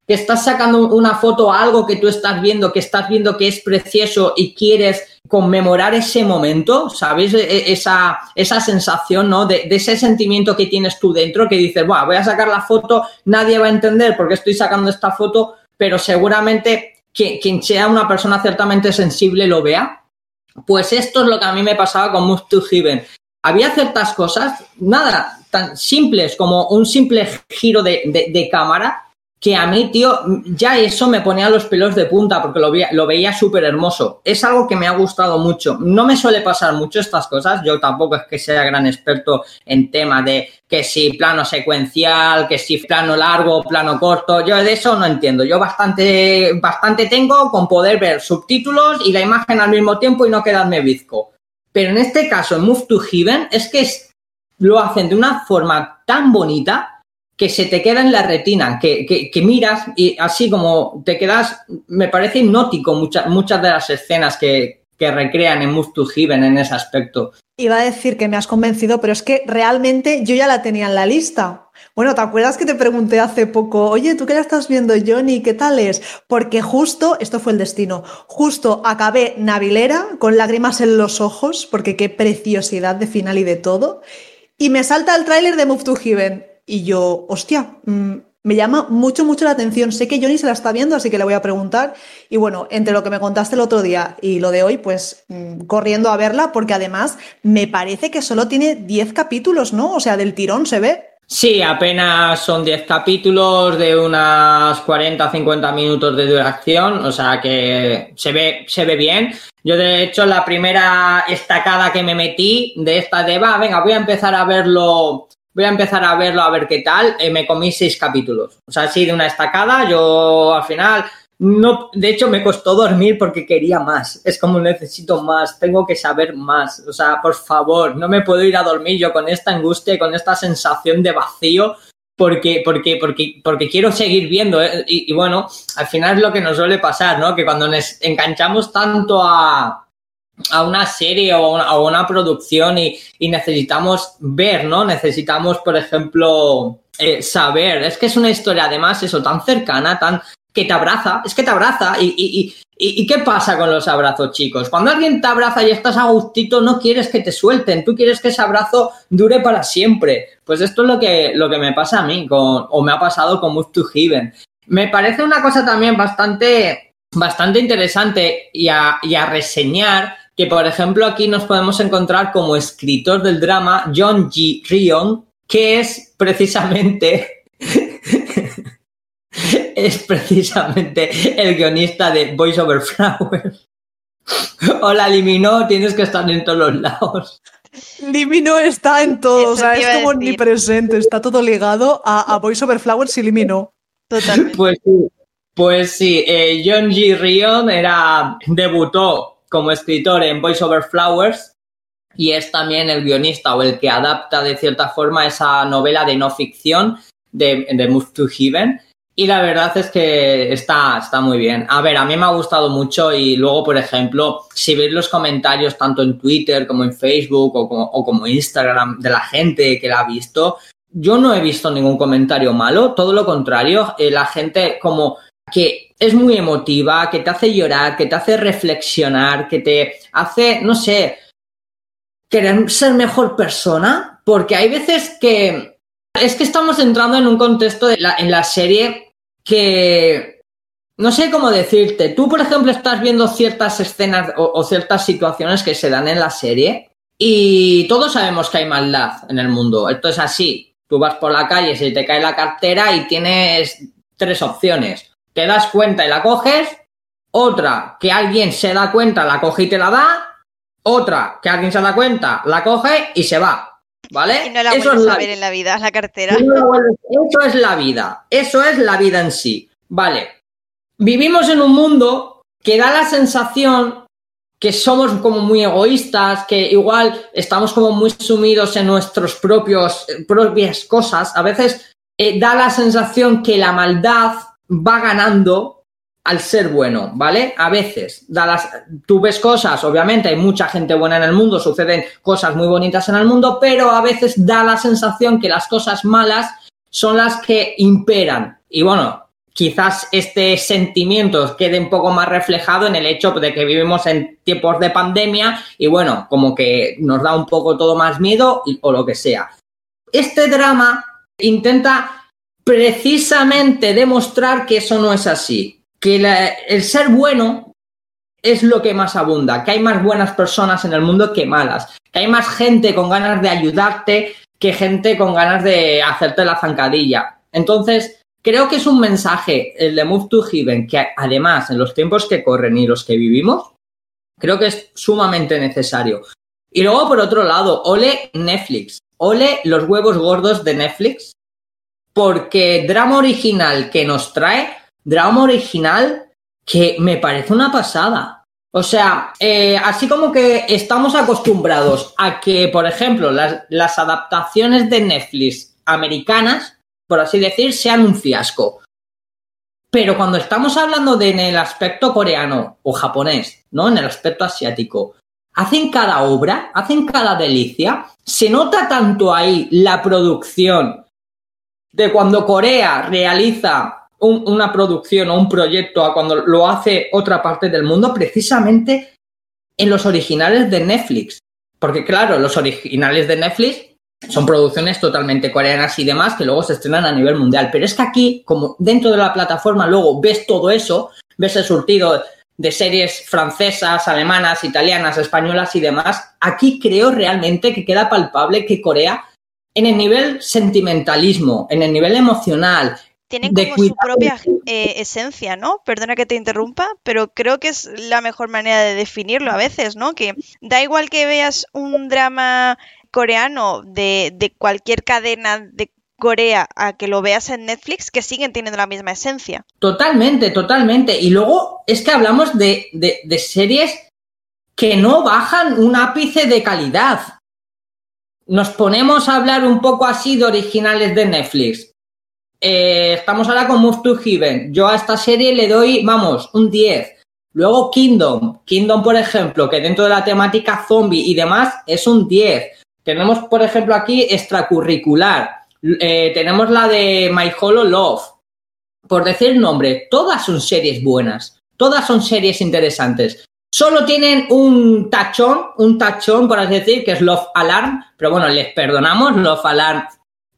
que estás sacando una foto a algo que tú estás viendo, que estás viendo que es precioso y quieres conmemorar ese momento, ¿sabes? E, e, esa, esa sensación, ¿no? De, ese sentimiento que tienes tú dentro, que dices, bueno, voy a sacar la foto, nadie va a entender por qué estoy sacando esta foto, pero seguramente quien sea una persona ciertamente sensible lo vea pues esto es lo que a mí me pasaba con Move to Heaven. Había ciertas cosas, nada, tan simples como un simple giro de, de, de cámara, que a mí, tío, ya eso me ponía los pelos de punta porque lo veía, súper hermoso. Es algo que me ha gustado mucho. No me suele pasar mucho estas cosas. Yo tampoco es que sea gran experto en tema de que si plano secuencial, que si plano largo, plano corto. Yo de eso no entiendo. Yo bastante, bastante tengo con poder ver subtítulos y la imagen al mismo tiempo y no quedarme bizco. Pero en este caso, en Move to Heaven, es que lo hacen de una forma tan bonita que se te queda en la retina, que, que, miras y así como te quedas, me parece hipnótico muchas, muchas de las escenas que, que recrean en Move to Heaven en ese aspecto. Iba a decir que me has convencido, pero es que realmente yo ya la tenía en la lista. Bueno, ¿te acuerdas que te pregunté hace poco, oye, ¿tú qué la estás viendo, Johnny? ¿Qué tal es? Porque justo, esto fue el destino, justo acabé Navilera con lágrimas en los ojos, porque qué preciosidad de final y de todo, y me salta el tráiler de Move to Heaven y yo, hostia, mmm, me llama mucho, mucho la atención. Sé que Johnny se la está viendo, así que le voy a preguntar. Y bueno, entre lo que me contaste el otro día y lo de hoy, pues mmm, corriendo a verla, porque además me parece que solo tiene 10 capítulos, ¿no? O sea, del tirón se ve. Sí, apenas son 10 capítulos de unas 40 50 minutos de duración, o sea que se ve, se ve bien. Yo, de hecho, la primera estacada que me metí de esta de va, venga, voy a empezar a verlo voy a empezar a verlo a ver qué tal. Eh, me comí seis capítulos. O sea, así de una estacada. Yo al final, no, de hecho, me costó dormir porque quería más. Es como necesito más, tengo que saber más. O sea, por favor, no me puedo ir a dormir yo con esta angustia con esta sensación de vacío. Porque, porque, porque, porque quiero seguir viendo. ¿eh? Y, y bueno, al final es lo que nos suele pasar, ¿no? Que cuando nos enganchamos tanto a, a una serie o a una, producción y, y, necesitamos ver, ¿no? Necesitamos, por ejemplo, eh, saber. Es que es una historia, además, eso, tan cercana, tan que te abraza, es que te abraza. Y, y, y, qué pasa con los abrazos, chicos? Cuando alguien te abraza y estás a gustito, no quieres que te suelten, tú quieres que ese abrazo dure para siempre. Pues esto es lo que, lo que me pasa a mí, con, o me ha pasado con Move to Heaven. Me parece una cosa también bastante, bastante interesante y a, y a reseñar que por ejemplo aquí nos podemos encontrar como escritor del drama John G. Rion, que es precisamente *laughs* es precisamente el guionista de Voice Over Flowers. *laughs* Hola, Limino, tienes que estar en todos los lados. Limino está en todo, o sea, es como omnipresente, está todo ligado a, a Voice Over Flowers y Limino. Totalmente. *laughs* Pues sí, pues sí eh, John G. Rion era, debutó como escritor en Voice Over Flowers y es también el guionista o el que adapta de cierta forma esa novela de no ficción de, de Move to Heaven. Y la verdad es que está, está muy bien. A ver, a mí me ha gustado mucho y luego, por ejemplo, si veis los comentarios tanto en Twitter como en Facebook o como, o como Instagram de la gente que la ha visto, yo no he visto ningún comentario malo, todo lo contrario, eh, la gente como que es muy emotiva, que te hace llorar, que te hace reflexionar, que te hace, no sé, querer ser mejor persona, porque hay veces que es que estamos entrando en un contexto en la serie que no sé cómo decirte. Tú, por ejemplo, estás viendo ciertas escenas o, o, ciertas situaciones que se dan en la serie y todos sabemos que hay maldad en el mundo. Esto es así. Tú vas por la calle, se te cae la cartera y tienes tres opciones. Te das cuenta y la coges. Otra, que alguien se da cuenta, la coge y te la da. Otra, que alguien se da cuenta, la coge y se va. ¿Vale? Y no la Eso es la a ver en la vida, la cartera. no vuelves- Eso es la vida. Eso es la vida en sí. Vale. Vivimos en un mundo que da la sensación que somos como muy egoístas, que igual estamos como muy sumidos en nuestros propios eh, propias cosas. A veces eh, da la sensación que la maldad va ganando al ser bueno, ¿vale? A veces da las, tú ves cosas, obviamente hay mucha gente buena en el mundo, suceden cosas muy bonitas en el mundo, pero a veces da la sensación que las cosas malas son las que imperan. Y bueno, quizás este sentimiento quede un poco más reflejado en el hecho de que vivimos en tiempos de pandemia y bueno, como que nos da un poco todo más miedo o lo que sea. Este drama intenta precisamente demostrar que eso no es así, que el ser bueno es lo que más abunda, que hay más buenas personas en el mundo que malas, que hay más gente con ganas de ayudarte que gente con ganas de hacerte la zancadilla. Entonces, creo que es un mensaje, el de Move to Heaven, que además en los tiempos que corren y los que vivimos, creo que es sumamente necesario. Y luego, por otro lado, ole Netflix, ole los huevos gordos de Netflix, porque drama original que nos trae, drama original que me parece una pasada. O sea, eh, así como que estamos acostumbrados a que, por ejemplo, las, las adaptaciones de Netflix americanas, por así decir, sean un fiasco. Pero cuando estamos hablando de en el aspecto coreano o japonés, ¿no? En el aspecto asiático, hacen cada obra, hacen cada delicia, se nota tanto ahí la producción de cuando Corea realiza un- una producción o un proyecto a cuando lo hace otra parte del mundo, precisamente en los originales de Netflix. Porque claro, los originales de Netflix son producciones totalmente coreanas y demás que luego se estrenan a nivel mundial. Pero es que aquí, como dentro de la plataforma luego ves todo eso, ves el surtido de series francesas, alemanas, italianas, españolas y demás, aquí creo realmente que queda palpable que Corea, en el nivel sentimentalismo, en el nivel emocional, Tienen como su propia eh, esencia, ¿no? Perdona que te interrumpa, pero creo que es la mejor manera de definirlo a veces, ¿no? Que da igual que veas un drama coreano de, de cualquier cadena de Corea a que lo veas en Netflix, que siguen teniendo la misma esencia. Totalmente, totalmente. Y luego es que hablamos de, de- de series que no bajan un ápice de calidad. Nos ponemos a hablar un poco así de originales de Netflix. Eh, estamos ahora con Move to Heaven. Yo a esta serie le doy, vamos, un 10. Luego Kingdom. Kingdom, por ejemplo, que dentro de la temática zombie y demás es un 10. Tenemos, por ejemplo, aquí extracurricular. Eh, tenemos la de My Hollow Love por decir nombre, todas son series buenas, todas son series interesantes. Solo tienen un tachón, un tachón, por así decir, que es Love Alarm, pero bueno, les perdonamos, Love Alarm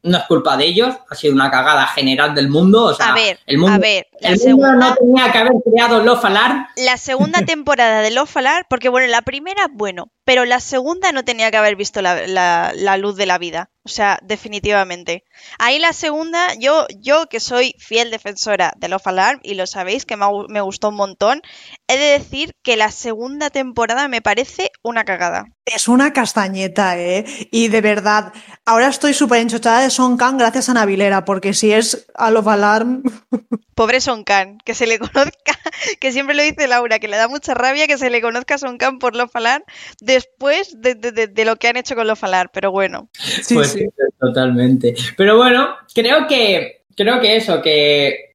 no es culpa de ellos, ha sido una cagada general del mundo, o sea, A ver, el mundo, a ver, la el mundo segunda, no tenía que haber creado Love Alarm, la segunda *laughs* temporada de Love Alarm, porque bueno, la primera, bueno, pero la segunda no tenía que haber visto la, la- la luz de la vida. O sea, definitivamente. Ahí la segunda, yo, yo que soy fiel defensora de Love Alarm, y lo sabéis que me, gustó un montón, he de decir que la segunda temporada me parece una cagada. Es una castañeta, ¿eh? Y de verdad, ahora estoy súper enchochada de Son Kang gracias a Navilera, porque si es a Love Alarm, *laughs* Pobre Son Khan, que se le conozca, *laughs* que siempre lo dice Laura, que le da mucha rabia que se le conozca a Son Khan por Love Alarm después de, de- de- de lo que han hecho con Love Alarm, pero bueno. sí, Pues *laughs* totalmente. Pero bueno, creo que, creo que eso, que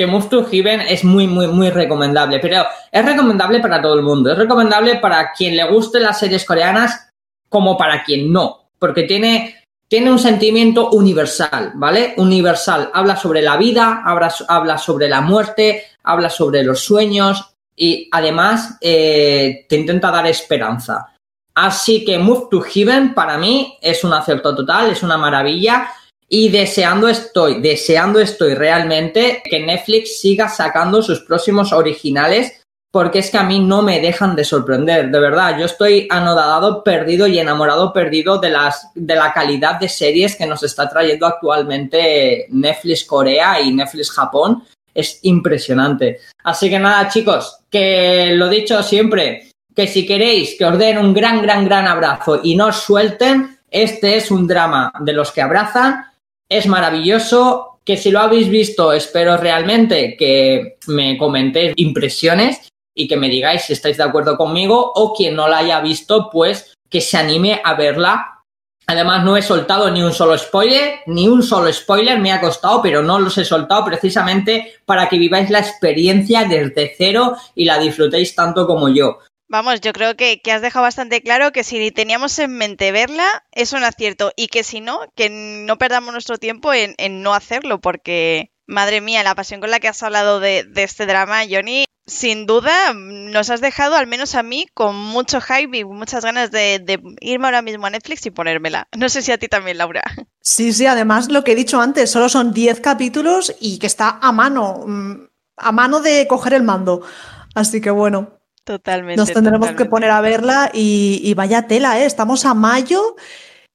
que Move to es muy, muy, muy recomendable, pero es recomendable para todo el mundo. Es recomendable para quien le guste las series coreanas como para quien no, porque tiene, tiene un sentimiento universal, ¿vale? Universal. Habla sobre la vida, habla, habla sobre la muerte, habla sobre los sueños y además eh, te intenta dar esperanza. Así que Move to Heaven para mí es un acierto total, es una maravilla y deseando estoy, deseando estoy realmente que Netflix siga sacando sus próximos originales porque es que a mí no me dejan de sorprender, de verdad. Yo estoy anodado, perdido y enamorado, perdido de, las, de la calidad de series que nos está trayendo actualmente Netflix Corea y Netflix Japón. Es impresionante. Así que nada, chicos, que lo dicho siempre, que si queréis que os den un gran, gran, gran abrazo y no os suelten, este es un drama de los que abrazan es maravilloso, que si lo habéis visto, espero realmente que me comentéis impresiones y que me digáis si estáis de acuerdo conmigo o quien no la haya visto, pues que se anime a verla. Además, no he soltado ni un solo spoiler, ni un solo spoiler me ha costado, pero no los he soltado precisamente para que viváis la experiencia desde cero y la disfrutéis tanto como yo. Vamos, yo creo que, has dejado bastante claro que si teníamos en mente verla, es un acierto. Y que si no, que no perdamos nuestro tiempo en, no hacerlo, porque, madre mía, la pasión con la que has hablado de, este drama, Johnny, sin duda nos has dejado, al menos a mí, con mucho hype y muchas ganas de, de, irme ahora mismo a Netflix y ponérmela. No sé si a ti también, Laura. Sí, sí, además lo que he dicho antes, solo son 10 capítulos y que está a mano, mm, a mano de coger el mando. Así que bueno, Totalmente. Nos tendremos que poner a verla y, vaya tela, ¿eh? Estamos a mayo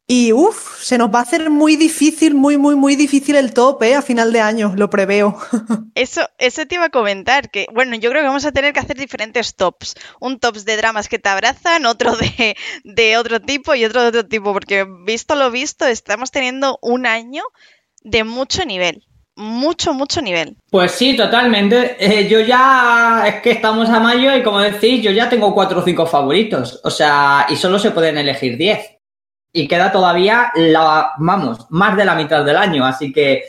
y uff, se nos va a hacer muy difícil, muy, muy, muy difícil el top, ¿eh? A final de año, lo preveo. *laughs* Eso, eso te iba a comentar, que bueno, yo creo que vamos a tener que hacer diferentes tops. Un tops de dramas que te abrazan, otro de, de otro tipo y otro de otro tipo, porque visto lo visto, estamos teniendo un año de mucho nivel mucho, mucho nivel. Pues sí, totalmente. Eh, yo ya, es que estamos a mayo y como decís, yo ya tengo cuatro o cinco favoritos. O sea, y solo se pueden elegir diez. Y queda todavía, la, vamos, más de la mitad del año. Así que,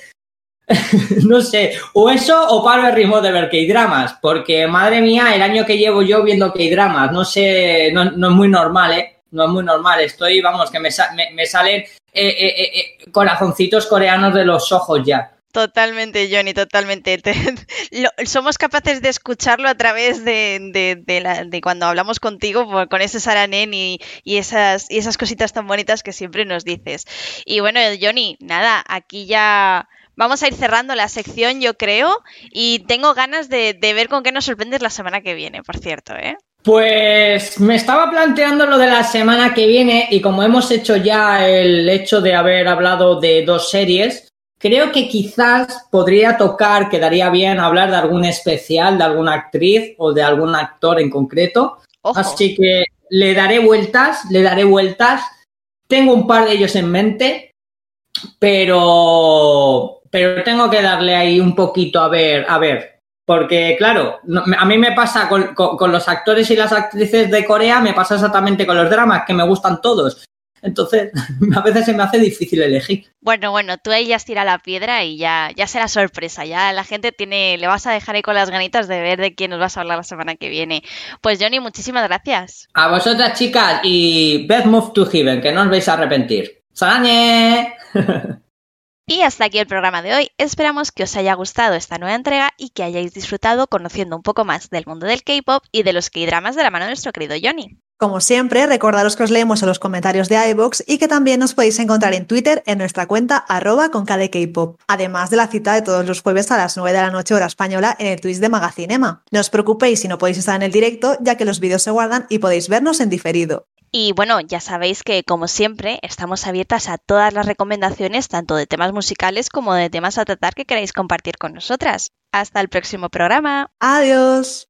*laughs* no sé, o eso o paro el ritmo de ver K-dramas. Porque, madre mía, el año que llevo yo viendo K-dramas, no sé, no, es muy normal, ¿eh? No es muy normal. Estoy, vamos, que me, me, salen eh, eh, corazoncitos coreanos de los ojos ya. Totalmente, Johnny, totalmente. *laughs* somos capaces de escucharlo a través de, cuando hablamos contigo con ese Saranen y, esas, cositas tan bonitas que siempre nos dices. Y bueno, Johnny, nada, aquí ya vamos a ir cerrando la sección, yo creo, y tengo ganas de, ver con qué nos sorprendes la semana que viene, por cierto, ¿eh? Pues me estaba planteando lo de la semana que viene y como hemos hecho ya el hecho de haber hablado de dos series, Creo que quizás podría tocar, quedaría bien hablar de algún especial, de alguna actriz o de algún actor en concreto. Así que le daré vueltas, le daré vueltas. Tengo un par de ellos en mente, pero, pero tengo que darle ahí un poquito a ver, a ver. Porque, claro, a mí me pasa con, con los actores y las actrices de Corea, me pasa exactamente con los dramas, que me gustan todos. Entonces, *laughs* a veces se me hace difícil elegir. Bueno, bueno, tú ahí ya has tirado la piedra y ya, ya será sorpresa. Ya la gente tiene, le vas a dejar ahí con las ganitas de ver de quién nos vas a hablar la semana que viene. Pues Johnny, muchísimas gracias. A vosotras, chicas, y Beth Move to Heaven, que no os vais a arrepentir. ¡Salañe! *laughs* Y hasta aquí el programa de hoy. Esperamos que os haya gustado esta nueva entrega y que hayáis disfrutado conociendo un poco más del mundo del K-pop y de los K-dramas de la mano de nuestro querido Johnny. Como siempre, recordaros que os leemos en los comentarios de iVoox y que también nos podéis encontrar en Twitter en nuestra cuenta arroba con KDKpop, además de la cita de todos los jueves a las 9 de la noche hora española en el Twitch de Magacinema. No os preocupéis si no podéis estar en el directo, ya que los vídeos se guardan y podéis vernos en diferido. Y bueno, ya sabéis que como siempre estamos abiertas a todas las recomendaciones, tanto de temas musicales como de temas a tratar que queráis compartir con nosotras. Hasta el próximo programa. Adiós.